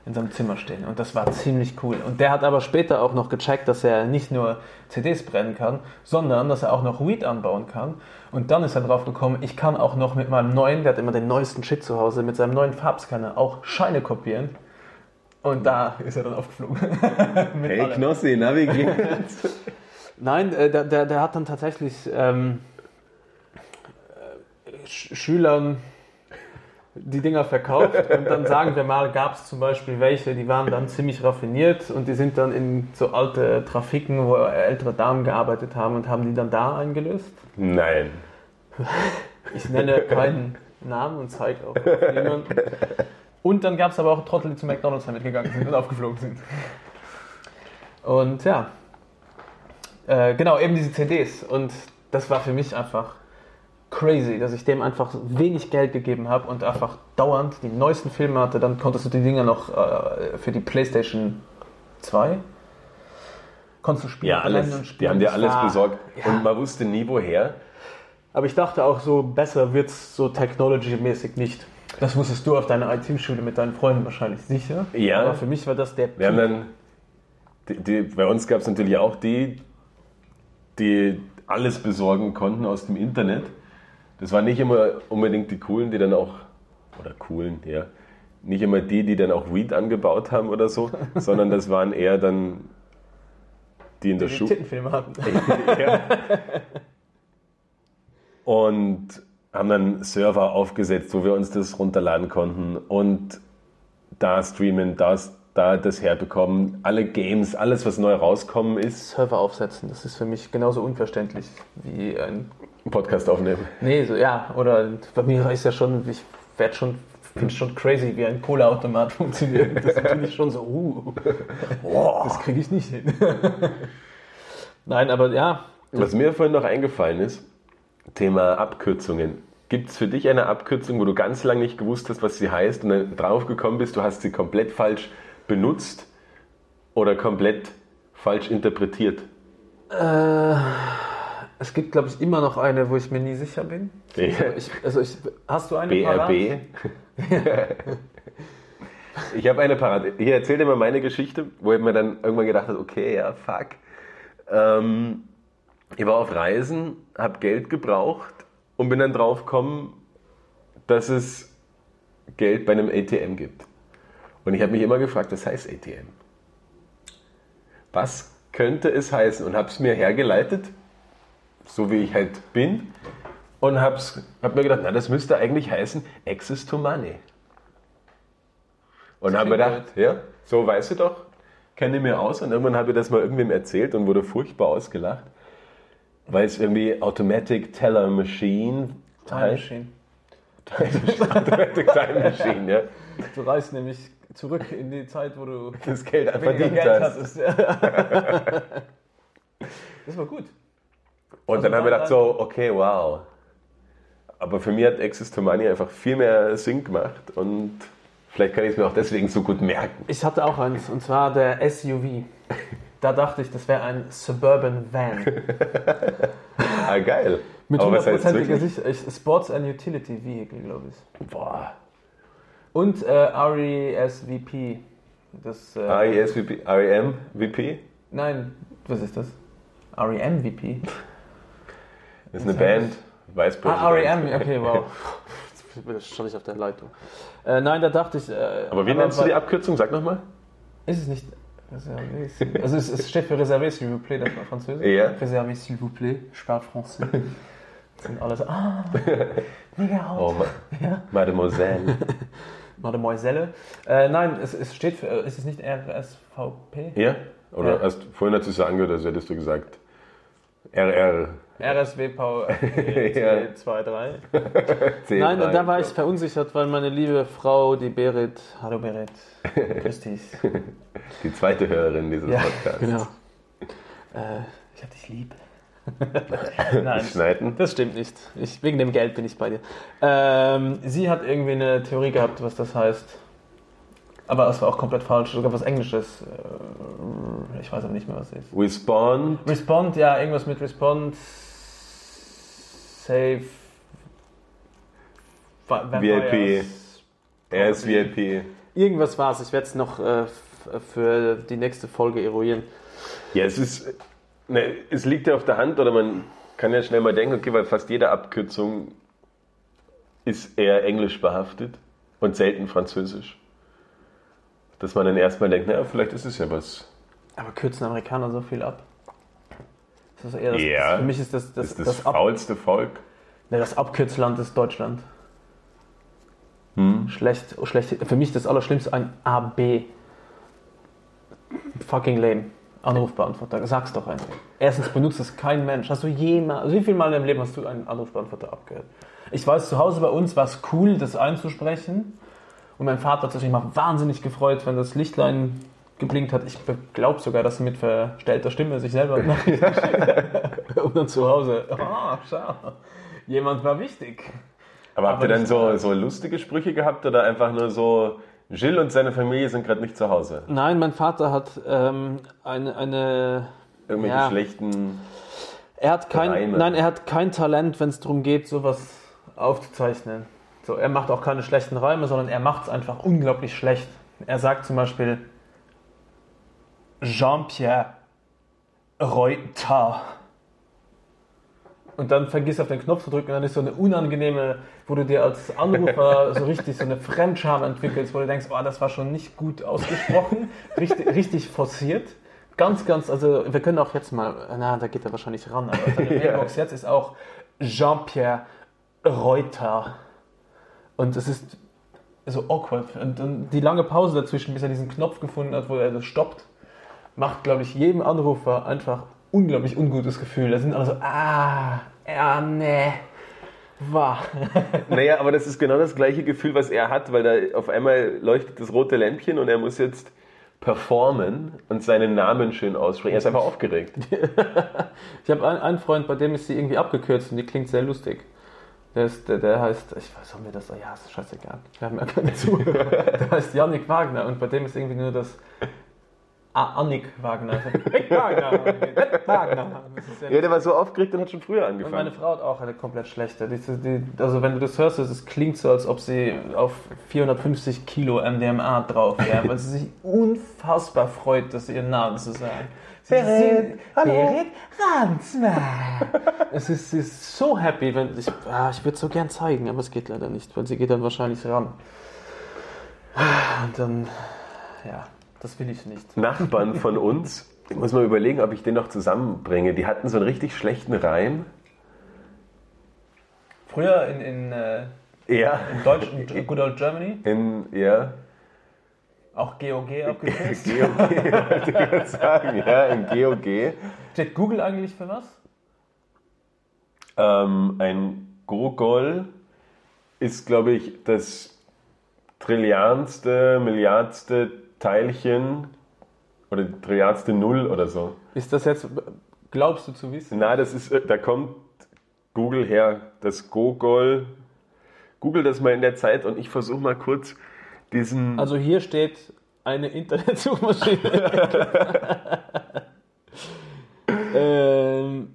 in seinem Zimmer stehen. Und das war ziemlich cool. Und der hat aber später auch noch gecheckt, dass er nicht nur CDs brennen kann, sondern dass er auch noch Weed anbauen kann. Und dann ist er drauf gekommen, ich kann auch noch mit meinem neuen, der hat immer den neuesten Shit zu Hause, mit seinem neuen Farbscanner auch Scheine kopieren. Und da ist er dann aufgeflogen. *laughs* Hey allem. Knossi, na wie geht's? *laughs* Nein, äh, der, der, der hat dann tatsächlich ähm, äh, Sch Schülern die Dinger verkauft und dann sagen wir mal, gab es zum Beispiel welche, die waren dann ziemlich raffiniert und die sind dann in so alte Trafiken, wo ältere Damen gearbeitet haben und haben die dann da eingelöst. Nein. Ich nenne keinen Namen und zeige auch niemanden. Und dann gab es aber auch Trottel, die zu McDonalds damit gegangen sind und aufgeflogen sind. Und ja, äh, genau, eben diese CDs. Und das war für mich einfach crazy, dass ich dem einfach wenig Geld gegeben habe und einfach dauernd die neuesten Filme hatte. Dann konntest du die Dinger noch äh, für die PlayStation 2 konntest du spielen. Ja, alles. und Die spielen. haben dir alles war- besorgt. Ja. Und man wusste nie woher. Aber ich dachte auch so, besser wird es so technology-mäßig nicht. Das wusstest du auf deiner IT-Schule mit deinen Freunden wahrscheinlich sicher. Ja. Aber für mich war das der Wir haben dann, die, die, bei uns gab es natürlich auch die, die alles besorgen konnten aus dem Internet. Das waren nicht immer unbedingt die coolen, die dann auch, oder coolen, ja, nicht immer die, die dann auch Weed angebaut haben oder so, *laughs* sondern das waren eher dann die in der die Schule. Tittenfilme hatten. *laughs* Ja. Und haben dann Server aufgesetzt, wo wir uns das runterladen konnten und da streamen, das, da das herbekommen. Alle Games, alles, was neu rauskommen ist, Server aufsetzen, das ist für mich genauso unverständlich wie ein. Podcast aufnehmen. Nee, so, ja, oder bei mir ist ja schon, ich werde schon, finde schon crazy, wie ein Cola-Automat *laughs* funktioniert. Das finde ich schon so, uh, das kriege ich nicht hin. *laughs* Nein, aber ja, Was mir vorhin noch eingefallen ist, Thema Abkürzungen. Gibt es für dich eine Abkürzung, wo du ganz lange nicht gewusst hast, was sie heißt und dann drauf gekommen bist, du hast sie komplett falsch benutzt oder komplett falsch interpretiert? Äh, es gibt, glaube ich, immer noch eine, wo ich mir nie sicher bin. Ja. Ich, also ich, hast du eine? BRB. *laughs* ich habe eine Parade. Hier erzähl dir mal meine Geschichte, wo ich mir dann irgendwann gedacht habe, okay, ja, fuck. Ähm, ich war auf Reisen, habe Geld gebraucht und bin dann drauf gekommen, dass es Geld bei einem ATM gibt. Und ich habe mich immer gefragt, was heißt ATM? Was könnte es heißen? Und habe es mir hergeleitet, so wie ich halt bin, und habe hab mir gedacht, na, das müsste eigentlich heißen Access to Money. Und habe mir gedacht, ja, so weißt du doch, kenne ich mir aus. Und irgendwann habe ich das mal irgendwem erzählt und wurde furchtbar ausgelacht, weil es irgendwie Automatic Teller Machine Time heißt. Machine. *laughs* Automatic Time Machine, ja. Du reist nämlich zurück in die Zeit, wo du Das Geld verdient Geld hast. hattest. *laughs* Das war gut. Und Also dann habe ich dann- gedacht, so, okay, wow. Aber für mich hat Access to Money einfach viel mehr Sinn gemacht und vielleicht kann ich es mir auch deswegen so gut merken. Ich hatte auch eins, und zwar der SUV. Da dachte ich, das wäre ein Suburban Van. *laughs* Ah, geil. Mit hundertprozentiger? Sicherheit. Sports and Utility Vehicle, glaube ich. Boah. Und äh, RESVP Das, äh, RESVP, REMVP? Nein, was ist das? REM-VP? *laughs* Das ist eine Band. Vice Ah. REM, okay, wow. Jetzt stand ich auf der Leitung. Äh, nein, da dachte ich. Äh, Aber wie nennst du die Abkürzung? Sag nochmal. Ist es nicht. Reservé, Also es, es steht für Reservé, s'il vous plaît, das war Französisch. Ja. Reservé, s'il vous plaît, je parle français. Das sind alle so, ah, *laughs* mega Oh, hot. ma Ja. Mademoiselle. *laughs* Mademoiselle. Äh, nein, es, es steht für, ist es nicht RSVP? Ja? Oder Ja. hast vorhin hat es so angehört, als hättest du gesagt RR. RSWV *laughs* Ja. 23. 10, *laughs* Nein, nein, da war ich verunsichert, weil meine liebe Frau, die Berit, hallo Berit, *laughs* grüß dich. Die zweite Hörerin dieses Ja, Podcasts. genau. Äh, ich hab dich lieb. Nein, Schneiden. das stimmt nicht. Ich, wegen dem Geld bin ich bei dir. Ähm, sie hat irgendwie eine Theorie gehabt, was das heißt. Aber es war auch komplett falsch. Sogar was Englisches. Äh, Ich weiß aber nicht mehr, was es ist. Respond. Respond, ja, irgendwas mit Respond. Save. Va- VIP. Vampires. Er ist VIP. Irgendwas war es. Ich werde es noch äh, für die nächste Folge eruieren. Ja, es ist. Ne, es liegt ja auf der Hand, oder man kann ja schnell mal denken, okay, weil fast jede Abkürzung ist eher englisch behaftet und selten französisch. Dass man dann erstmal denkt, naja, vielleicht ist es ja was. Aber kürzen Amerikaner so viel ab? Das ist eher das, Ja. Für mich ist das das, ist das, das, faulste Volk. ne, das Abkürzland ist Deutschland. Hm? Schlecht, schlecht. Für mich das Allerschlimmste ein AB. Fucking lame. Anrufbeantworter. Sag's doch einfach. Erstens benutzt das kein Mensch. Hast du jemals, also wie viel Mal in deinem Leben hast du einen Anrufbeantworter abgehört? Ich weiß, zu Hause bei uns war es cool, das einzusprechen. Und mein Vater hat sich immer wahnsinnig gefreut, wenn das Lichtlein geblinkt hat. Ich glaube sogar, dass er mit verstellter Stimme sich selber Nachrichten *laughs* *laughs* geschickt Und dann zu Hause, oh, schau, jemand war wichtig. Aber habt Aber ihr dann so, so lustige Sprüche gehabt oder einfach nur so, Gilles und seine Familie sind gerade nicht zu Hause? Nein, mein Vater hat ähm, eine, eine Irgendwelche Ja. schlechten. Er hat kein, Reime. nein, er hat kein Talent, wenn es darum geht, sowas aufzuzeichnen. So, er macht auch keine schlechten Reime, sondern er macht es einfach unglaublich schlecht. Er sagt zum Beispiel Jean-Pierre Reuter. Und dann vergiss auf den Knopf zu drücken und dann ist so eine unangenehme, wo du dir als Anrufer *laughs* so richtig so eine Fremdscham entwickelst, wo du denkst, oh, das war schon nicht gut ausgesprochen, *laughs* richtig, richtig forciert. Ganz, ganz, also wir können auch jetzt mal, na, da geht er wahrscheinlich ran, aber seine *laughs* Mailbox jetzt ist auch Jean-Pierre Reuter. Und es ist so awkward. Und, und die lange Pause dazwischen, bis er diesen Knopf gefunden hat, wo er das stoppt, macht, glaube ich, jedem Anrufer einfach unglaublich ungutes Gefühl. Da sind alle so, ah, ja, nee, war. *laughs* Naja, aber das ist genau das gleiche Gefühl, was er hat, weil da auf einmal leuchtet das rote Lämpchen und er muss jetzt performen und seinen Namen schön aussprechen. Er ist einfach aufgeregt. *laughs* Ich habe einen, einen Freund, bei dem ist sie irgendwie abgekürzt und die klingt sehr lustig. Der, ist, der, der heißt, ich weiß, haben wir das, ja, ist scheißegal. Wir haben ja keine Zuhörer. Der heißt Yannick Wagner und bei dem ist irgendwie nur das Ah, Annick Wagner. *laughs* Nick Wagner. Nick Wagner. Ja Ja, der war so aufgeregt und hat schon früher Und meine angefangen. Frau hat auch eine komplett schlechte. Die, die, also wenn du das hörst, es klingt so, als ob sie auf 450 Kilo MDMA drauf wäre, weil sie sich unfassbar freut, dass sie ihren Namen zu sagen. Hallo. Berit Ransmann. *laughs* es ist, sie ist so happy, wenn ich, ah, ich würde es so gern zeigen, aber es geht leider nicht, weil sie geht dann wahrscheinlich ran. Und dann, ja, das will ich nicht. Nachbarn von uns, ich muss mal überlegen, ob ich den noch zusammenbringe. Die hatten so einen richtig schlechten Reim. Früher in, in, äh, Ja. in Deutsch, in Good Old Germany, In, ja. Auch GOG abgekürzt. GOG, *laughs* wollte ich gerade sagen. Ja, in GOG. Steht Google eigentlich für was? Ähm, ein Gogol ist, glaube ich, das trilliardste, milliardste Teilchen oder die trilliardste Null oder so. Ist das jetzt, glaubst du zu wissen? Na, das ist, da kommt Google her, das Gogol. Google das mal in der Zeit und ich versuche mal kurz diesen. Also hier steht eine Internetsuchmaschine. *laughs* ähm,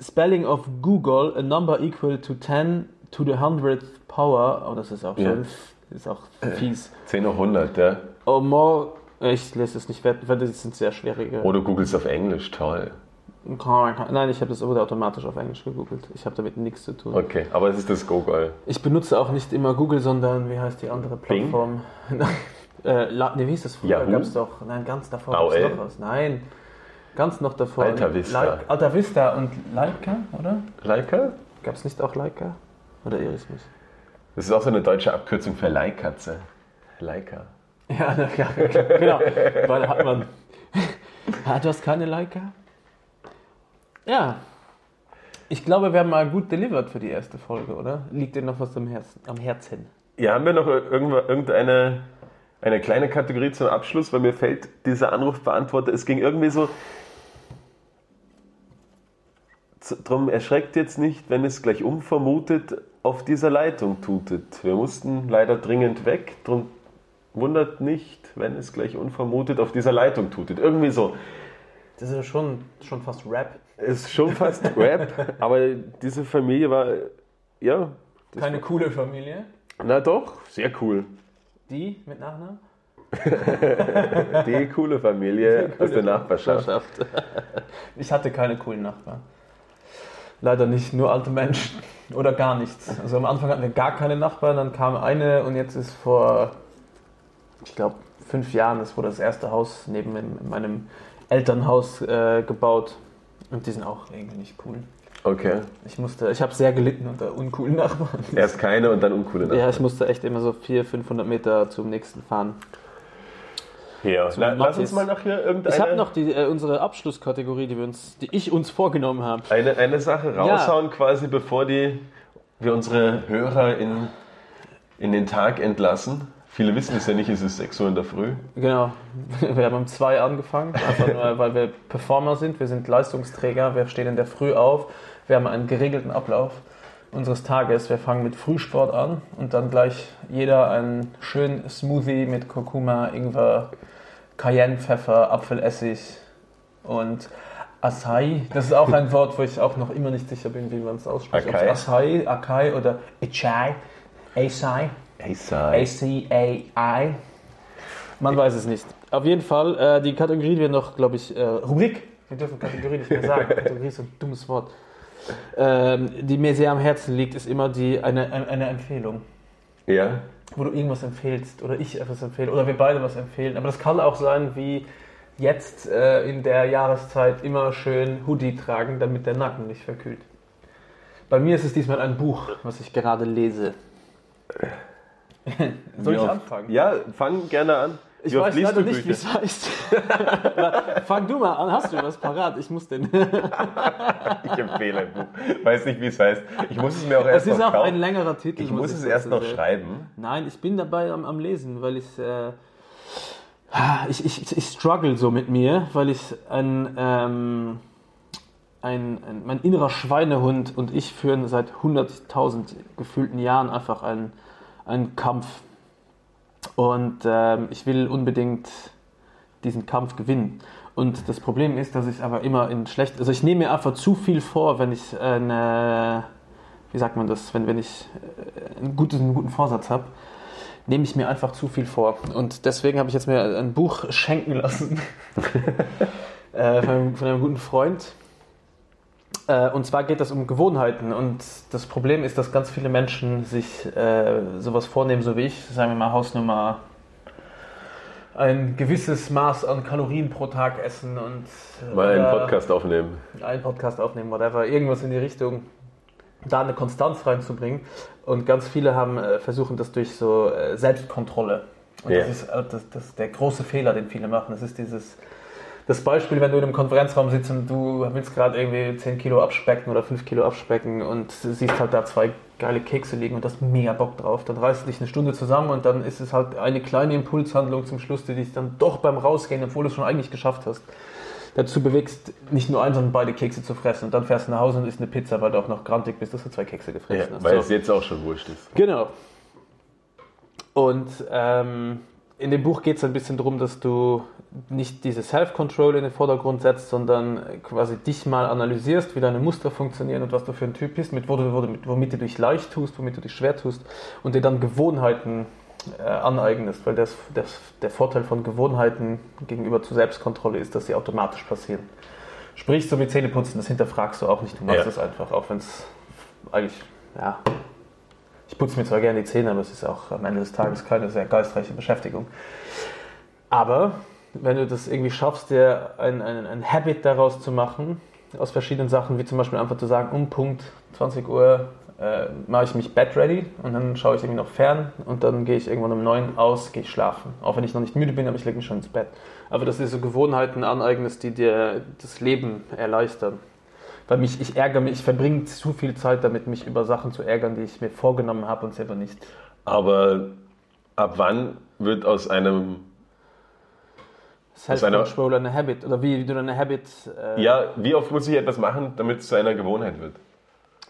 Spelling of Google, a number equal to 10 to the 100th power. Oh, das ist auch Ja. schon, ist auch fies. 10 hoch 100, ja. Or more Ich lese es nicht, weil das sind sehr schwierige. Oder googelst auf Englisch, toll. Nein, ich habe das wurde automatisch auf Englisch gegoogelt. Ich habe damit nichts zu tun. Okay, aber es ist das Gogol. Ich benutze auch nicht immer Google, sondern wie heißt die andere? Plattform? *laughs* äh, La, nee, wie hieß das früher? Yahoo? Gab's doch. Nein, ganz davor gab's noch was. Nein, ganz noch davor. Alta Vista. Like, Alta Vista und Leica, oder? Leica? Gab es nicht auch Leica? Oder mich? Das ist auch so eine deutsche Abkürzung für Leihkatze. Leica. Ja, na, *laughs* ja genau. Weil hat man. *laughs* Ah, du hast keine Leica? Ja. Ich glaube, wir haben mal gut delivered für die erste Folge, oder? Liegt dir noch was am Herzen? Am Herzen? Ja, haben wir noch irgendeine eine kleine Kategorie zum Abschluss, weil mir fällt dieser Anrufbeantworter, es ging irgendwie so. Drum erschreckt jetzt nicht, wenn es gleich unvermutet auf dieser Leitung tutet. Wir mussten leider dringend weg, drum wundert nicht, wenn es gleich unvermutet auf dieser Leitung tutet. Irgendwie so. Das ist ja schon, schon fast Rap. Ist schon fast Rap, *laughs* aber diese Familie war, ja, das Keine coole Familie. na doch, sehr cool. Die mit Nachnamen? *laughs* Die coole Familie aus der Nachbarschaft. *laughs* Ich hatte keine coolen Nachbarn. Leider nicht, nur alte Menschen oder gar nichts. Also am Anfang hatten wir gar keine Nachbarn, dann kam eine und jetzt ist vor, ich glaube, fünf Jahren, es wurde das erste Haus neben in meinem Elternhaus äh, gebaut. Und die sind auch irgendwie nicht cool. Okay. Ich musste, ich habe sehr gelitten unter uncoolen Nachbarn. *laughs* Erst keine und dann uncoole Nachbarn. Ja, ich musste echt immer so 400, 500 Meter zum nächsten fahren. Ja. La lass Mathis. uns mal noch hier irgendeine Ich habe noch die, äh, unsere Abschlusskategorie, die, wir uns, die ich uns vorgenommen habe. eine, eine Sache raushauen, quasi bevor die, wir unsere Hörer in, in den Tag entlassen. Viele wissen es ja nicht, es ist 6 Uhr in der Früh. Genau. *laughs* Wir haben um zwei angefangen, einfach nur, weil wir Performer sind. Wir sind Leistungsträger. Wir stehen in der Früh auf. Wir haben einen geregelten Ablauf unseres Tages. Wir fangen mit Frühsport an und dann gleich jeder einen schönen Smoothie mit Kurkuma, Ingwer, Cayennepfeffer, Apfelessig und Acai. Das ist auch ein Wort, wo ich auch noch immer nicht sicher bin, wie man es ausspricht. Acai? Acai, Acai oder Acai. Acai. Sei. ACAI. Man weiß es nicht. Auf jeden Fall, äh, die Kategorie, die wir noch, glaube ich, äh, Rubrik, wir dürfen Kategorie nicht mehr sagen, *laughs* Kategorie ist so ein dummes Wort, ähm, die mir sehr am Herzen liegt, ist immer die, eine, eine, eine Empfehlung. Ja. Wo du irgendwas empfehlst oder ich etwas empfehle oder wir beide was empfehlen. Aber das kann auch sein, wie jetzt äh, in der Jahreszeit immer schön Hoodie tragen, damit der Nacken nicht verkühlt. Bei mir ist es diesmal ein Buch, was ich gerade lese. *laughs* Soll ich anfangen? Ja, fang gerne an. Ich weiß leider nicht, wie es heißt. *laughs* Fang du mal an, hast du was parat? Ich muss den. *laughs* Ich empfehle ein Buch. Weiß nicht, wie es heißt. Ich muss es mir auch erst Es ist noch auch kaufen. ein längerer Titel. Ich muss es dazu erst noch sagen. schreiben. Nein, ich bin dabei am, am Lesen, weil ich, äh, ich, ich, ich struggle so mit mir, weil ich ein, ähm, ein, ein, mein innerer Schweinehund und ich führen seit 100.000 gefühlten Jahren einfach einen, einen Kampf. Und ähm, ich will unbedingt diesen Kampf gewinnen. Und das Problem ist, dass ich aber immer in schlecht, also ich nehme mir einfach zu viel vor, wenn ich eine, wie sagt man das, wenn, wenn ich äh, einen guten, einen guten Vorsatz habe, nehme ich mir einfach zu viel vor. Und deswegen habe ich jetzt mir ein Buch schenken lassen *laughs* äh, von, einem, von einem guten Freund. Äh, und zwar geht es um Gewohnheiten. Und das Problem ist, dass ganz viele Menschen sich äh, sowas vornehmen, so wie ich, sagen wir mal Hausnummer ein gewisses Maß an Kalorien pro Tag essen und äh, Mal einen Podcast aufnehmen. einen Podcast aufnehmen, whatever, irgendwas in die Richtung, da eine Konstanz reinzubringen. Und ganz viele haben äh, versuchen das durch so äh, Selbstkontrolle. Und Ja. das ist äh, das, das ist der große Fehler, den viele machen. Das ist dieses das Beispiel, wenn du in einem Konferenzraum sitzt und du willst gerade irgendwie 10 Kilo abspecken oder 5 Kilo abspecken und siehst halt da zwei geile Kekse liegen und hast mega Bock drauf, dann reißt du dich eine Stunde zusammen und dann ist es halt eine kleine Impulshandlung zum Schluss, die dich dann doch beim Rausgehen, obwohl du es schon eigentlich geschafft hast, dazu bewegst, nicht nur einen, sondern beide Kekse zu fressen. Und dann fährst du nach Hause und isst eine Pizza, weil du auch noch grantig bist, dass du zwei Kekse Ja, gefressen hast. weil So. es jetzt auch schon wurscht ist. Genau. Und ähm, in dem Buch geht es ein bisschen darum, dass du nicht diese Self-Control in den Vordergrund setzt, sondern quasi dich mal analysierst, wie deine Muster funktionieren und was du für ein Typ bist, mit, mit, womit du dich leicht tust, womit du dich schwer tust und dir dann Gewohnheiten äh, aneignest, weil das, das, der Vorteil von Gewohnheiten gegenüber zur Selbstkontrolle ist, dass sie automatisch passieren. Sprich, so wie Zähneputzen, das hinterfragst du auch nicht, du machst Ja. es einfach, auch wenn es eigentlich, ja, ich putze mir zwar gerne die Zähne, aber es ist auch am Ende des Tages keine sehr geistreiche Beschäftigung. Aber wenn du das irgendwie schaffst, dir ein, ein, ein Habit daraus zu machen, aus verschiedenen Sachen, wie zum Beispiel einfach zu sagen, um Punkt 20 Uhr äh, mache ich mich bed ready und dann schaue ich irgendwie noch fern und dann gehe ich irgendwann um 9 aus, gehe ich schlafen. Auch wenn ich noch nicht müde bin, aber ich lege mich schon ins Bett. Aber dass du dir so Gewohnheiten aneignest, die dir das Leben erleichtern. Weil mich, ich ärgere mich, ich verbringe zu viel Zeit damit, mich über Sachen zu ärgern, die ich mir vorgenommen habe und selber nicht. Aber ab wann wird aus einem. Self-Control eine Habit. Oder wie, wie du deine Habit. Äh, Ja, wie oft muss ich etwas machen, damit es zu einer Gewohnheit wird?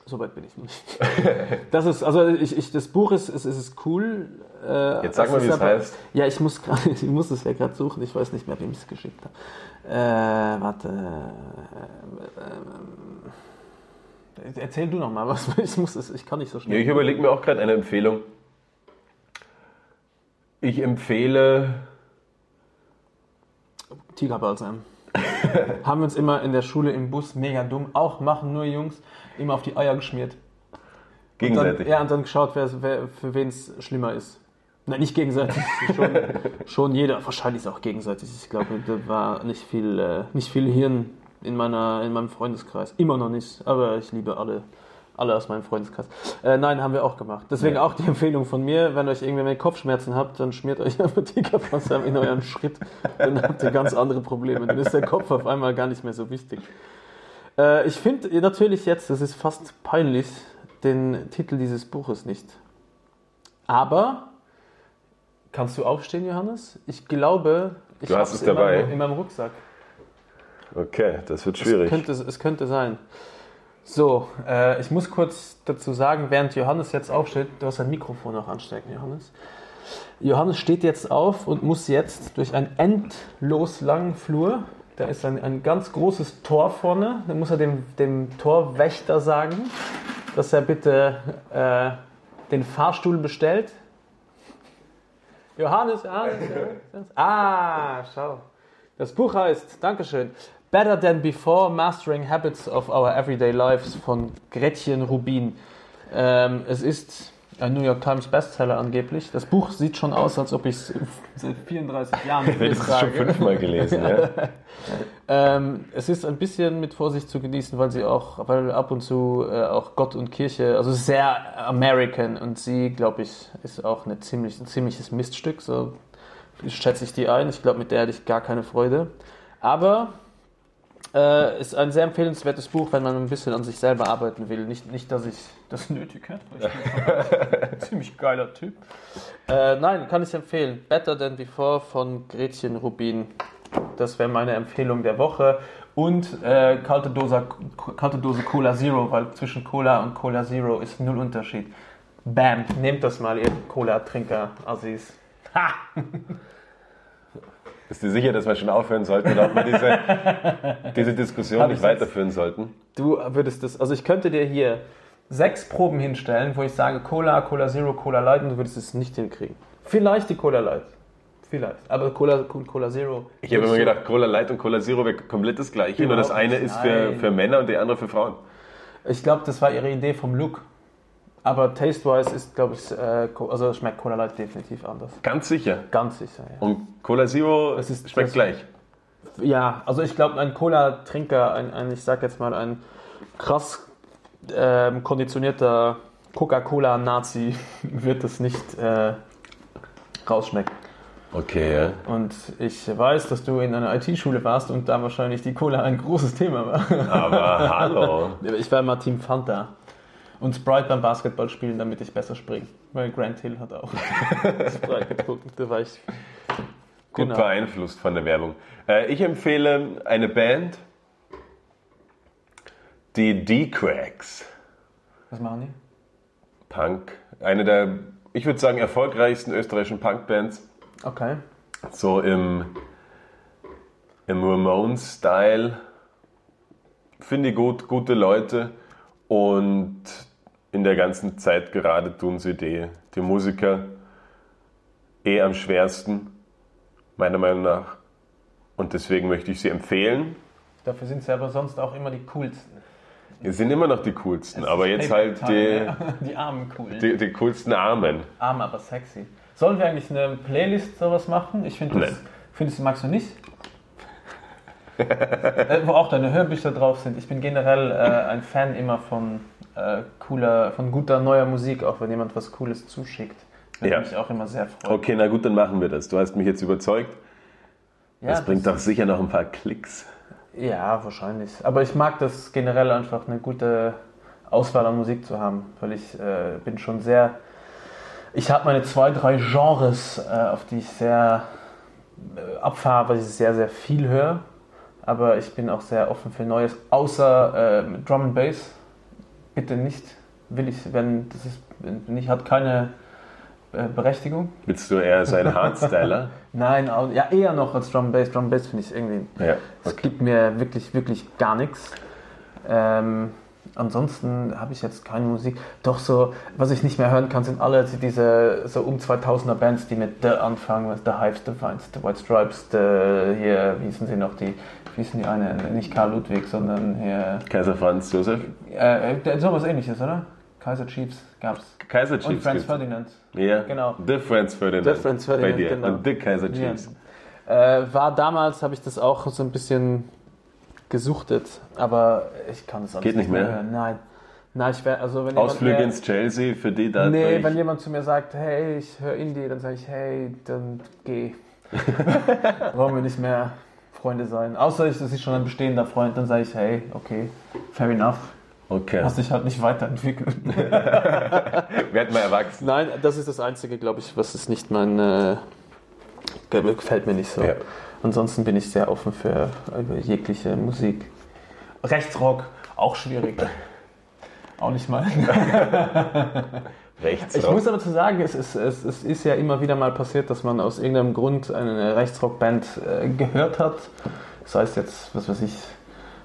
So weit bin ich nicht. *laughs* Das ist, also ich, ich, das Buch ist, ist, ist cool. Äh, Jetzt sag mal, wie es heißt. Ja, ich muss grad, *laughs* ich muss es ja gerade suchen. Ich weiß nicht mehr, wem ich es geschickt habe. Äh, warte. Äh, äh, erzähl du noch mal was. *laughs* Ich muss es, ich kann nicht so Ja, schnell. ich überlege mir auch gerade eine Empfehlung. Ich empfehle. Tigerbalsam. *laughs* Haben wir uns immer in der Schule im Bus mega dumm, auch machen nur Jungs, immer auf die Eier geschmiert. Und Gegenseitig. Dann, ja, und dann geschaut, wer, wer, für wen es schlimmer ist. Nein, nicht gegenseitig, *laughs* schon, schon jeder. Wahrscheinlich ist auch gegenseitig. Ich glaube, da war nicht viel, äh, nicht viel Hirn in, meiner, in meinem Freundeskreis. Immer noch nicht, aber ich liebe alle, alle aus meinem Freundeskreis. Äh, nein, haben wir auch gemacht. Deswegen Ja. auch die Empfehlung von mir, wenn euch irgendwie mehr Kopfschmerzen habt, dann schmiert euch einfach Tigerbalsam in euren Schritt. Dann habt ihr ganz andere Probleme. Dann ist der Kopf auf einmal gar nicht mehr so wichtig. Äh, ich finde natürlich jetzt, das ist fast peinlich, den Titel dieses Buches nicht. Aber, kannst du aufstehen, Johannes? Ich glaube, ich hab's es dabei. In meinem, in meinem Rucksack. Okay, das wird Es schwierig. könnte, es könnte sein. So, äh, ich muss kurz dazu sagen, während Johannes jetzt aufsteht, du hast ein Mikrofon auch anstecken, Johannes. Johannes steht jetzt auf und muss jetzt durch einen endlos langen Flur. Da ist ein, ein ganz großes Tor vorne. Da muss er dem, dem Torwächter sagen, dass er bitte äh, den Fahrstuhl bestellt. Johannes, Johannes, Johannes. Ah, schau. Das Buch heißt, Dankeschön, Better Than Before, Mastering Habits of Our Everyday Lives von Gretchen Rubin. Ähm, es ist ein New York Times Bestseller angeblich. Das Buch sieht schon aus, als ob ich es seit 34 Jahren Ich habe das schon fünfmal gelesen. Ja? *laughs* ähm, es ist ein bisschen mit Vorsicht zu genießen, weil sie auch, weil ab und zu äh, auch Gott und Kirche, also sehr American und sie, glaube ich, ist auch eine ziemlich, ein ziemliches Miststück, so schätze ich die ein. Ich glaube, mit der hätte ich gar keine Freude. Aber äh, ist ein sehr empfehlenswertes Buch, wenn man ein bisschen an sich selber arbeiten will. Nicht, nicht dass ich das *laughs* nötig hätte, ich *laughs* ziemlich geiler Typ. Äh, nein, kann ich empfehlen. Better Than Before von Gretchen Rubin. Das wäre meine Empfehlung der Woche. Und äh, kalte, Dose, kalte Dose Cola Zero, weil zwischen Cola und Cola Zero ist null Unterschied. Bam, nehmt das mal, ihr Cola-Trinker, Assis. Ha! *laughs* Bist du sicher, dass wir schon aufhören sollten oder ob wir diese, *laughs* diese Diskussion nicht weiterführen sollten? Du würdest das, also ich könnte dir hier sechs Proben hinstellen, wo ich sage Cola, Cola Zero, Cola Light und du würdest es nicht hinkriegen. Vielleicht die Cola Light. Vielleicht. Aber Cola, Cola Zero. Ich habe immer gedacht, Cola Light und Cola Zero wäre komplett das gleiche. Nur das eine ist für, für Männer und die andere für Frauen. Ich glaube, das war ihre Idee vom Look. Aber taste-wise ist, glaube ich, äh, also schmeckt Cola Light definitiv anders. Ganz sicher. Ganz sicher, ja. Und Cola Zero Das ist- schmeckt das- gleich. Ja, also ich glaube, ein Cola-Trinker, ein, ein, ich sag jetzt mal, ein krass ähm, konditionierter Coca-Cola-Nazi *laughs* wird das nicht äh, rausschmecken. Okay, ja. Und ich weiß, dass du in einer IT-Schule warst und da wahrscheinlich die Cola ein großes Thema war. Aber hallo. *laughs* Ich war immer Team Fanta. Und Sprite beim Basketball spielen, damit ich besser springe. Weil Grant Hill hat auch *laughs* Sprite getrunken. Da war ich. Gut Genau. beeinflusst von der Werbung. Äh, ich empfehle eine Band, die D-Cracks. Was machen die? Punk. Eine der, ich würde sagen, erfolgreichsten österreichischen Punkbands. Okay. So im, im Ramones-Style. Finde ich gut, gute Leute. Und in der ganzen Zeit gerade tun sie die, die Musiker eh am schwersten, meiner Meinung nach. Und deswegen möchte ich sie empfehlen. Dafür sind sie aber sonst auch immer die coolsten. Wir sind immer noch die coolsten, aber jetzt halt die, die, *laughs* die armen coolen. die, die coolsten Armen. Arm, aber sexy. Sollen wir eigentlich eine Playlist sowas machen? Ich finde das. Nein. Findest du, magst du nicht? *laughs* äh, wo auch deine Hörbücher drauf sind. Ich bin generell äh, ein Fan immer von äh, cooler, von guter neuer Musik, auch wenn jemand was Cooles zuschickt. Würde Ja. mich auch immer sehr freuen. Okay, na gut, dann machen wir das. Du hast mich jetzt überzeugt. Ja, Das bringt doch sicher noch ein paar Klicks. Ja, wahrscheinlich. Aber ich mag das generell einfach eine gute Auswahl an Musik zu haben, weil ich äh, bin schon sehr. Ich habe meine zwei, drei Genres, äh, auf die ich sehr äh, abfahre, weil ich sehr, sehr viel höre. Aber ich bin auch sehr offen für Neues, außer äh, Drum and Bass. Bitte nicht. Will ich, wenn das ist, nicht, hat keine äh, Berechtigung. Willst du eher so ein Hardstyler? *laughs* Nein, ja, eher noch als Drum Bass. Drum Bass finde ich irgendwie ja. es gibt mir wirklich, wirklich gar nichts. Ähm, ansonsten habe ich jetzt keine Musik. Doch so, was ich nicht mehr hören kann, sind alle diese so um 2000er Bands, die mit The anfangen. was The Hives, The Vines, The White Stripes, The, hier, wie hießen sie noch, die, wie hießen die eine, nicht Karl Ludwig, sondern hier, Kaiser Franz Josef? äh, äh, sowas ähnliches, oder? Kaiser Chiefs gab's. Kaiser Und Chiefs. Franz gibt's. Ferdinand. Ja, Genau. The Franz Ferdinand. The Franz Ferdinand, Bei dir. genau. Und The Kaiser. Chiefs. Äh, war damals, habe ich das auch so ein bisschen gesuchtet, aber ich kann es Geht nicht mehr? hören. Nein. Nein, ich wär, also wenn Ausflüge jemand, ins Chelsea für die da. Nee, ich- wenn jemand zu mir sagt, hey, ich höre Indie, dann sage ich, hey, dann geh. *laughs* Wollen wir nicht mehr Freunde sein. Außer es ist schon ein bestehender Freund, dann sage ich, hey, okay, fair enough. Okay. Hast dich halt nicht weiterentwickelt. *laughs* Werd mal erwachsen. Nein, das ist das Einzige, glaube ich, was ist nicht mein. Äh, gefällt mir nicht so. Ja. Ansonsten bin ich sehr offen für äh, jegliche Musik. Rechtsrock, auch schwierig. Auch nicht mal. Rechts. *laughs* Ich muss aber zu sagen, es ist, es, es ist ja immer wieder mal passiert, dass man aus irgendeinem Grund eine Rechtsrockband äh, gehört hat. Das heißt jetzt, was weiß ich,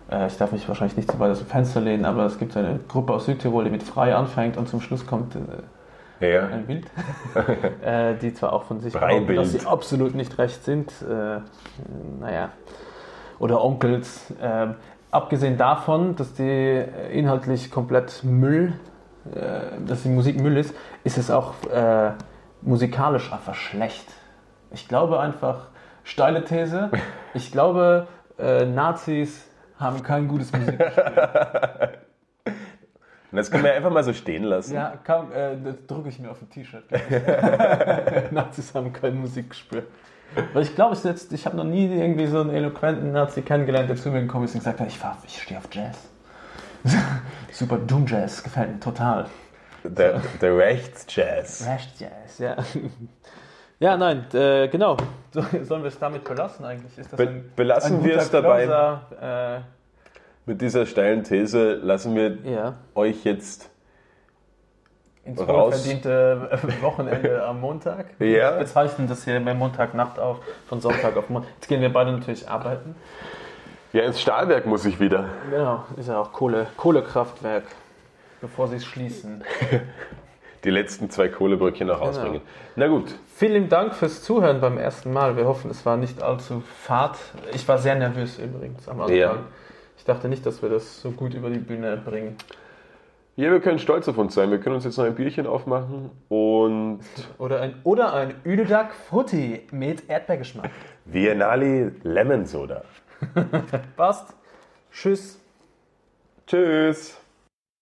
äh, ich darf mich wahrscheinlich nicht zu weit aus dem Fenster lehnen, aber es gibt eine Gruppe aus Südtirol, die mit Frei anfängt und zum Schluss kommt äh, ja. ein Bild, *laughs* äh, die zwar auch von sich behaupten, dass sie absolut nicht recht sind. Äh, naja. Oder Onkels. Äh, abgesehen davon, dass die inhaltlich komplett Müll, äh, dass die Musik Müll ist, ist es auch äh, musikalisch einfach schlecht. Ich glaube einfach, steile These, *laughs* ich glaube, Nazis haben kein gutes Musikgespür. *laughs* Und das können wir einfach mal so stehen lassen. Ja, kaum, äh, das drücke ich mir auf ein T-Shirt. *laughs* Nazis haben kein Musikgespür. Weil ich glaube, ich, ich habe noch nie irgendwie so einen eloquenten Nazi kennengelernt, der zu mir gekommen ist und gesagt hat, ich, fahr- ich stehe auf Jazz. *laughs* Super Doom Jazz, gefällt mir total. Der, der Rechtsjazz. Rash Jazz, ja. Ja, nein, äh, genau. So, sollen wir es damit belassen eigentlich? Ist das Be belassen wir es dabei. Closer, Mit dieser steilen These lassen wir ja, euch jetzt. ins Raus. wohlverdiente Wochenende *laughs* am Montag. Ja. Wir zeichnen das hier bei Montagnacht auf, von Sonntag auf Montag. Jetzt gehen wir beide natürlich arbeiten. Ja, ins Stahlwerk muss ich wieder. Genau, ist ja auch Kohle, Kohlekraftwerk, bevor sie es schließen. *laughs* Die letzten zwei Kohlebrückchen Genau. noch rausbringen. Na gut. Vielen Dank fürs Zuhören beim ersten Mal. Wir hoffen, es war nicht allzu fad. Ich war sehr nervös übrigens am Anfang. Ja. Ich dachte nicht, dass wir das so gut über die Bühne bringen. Ja, wir können stolz auf uns sein. Wir können uns jetzt noch ein Bierchen aufmachen und Oder ein, oder ein Üdedag Frutti mit Erdbeergeschmack. Viennali Lemon Soda. *laughs* Passt. Tschüss. Tschüss.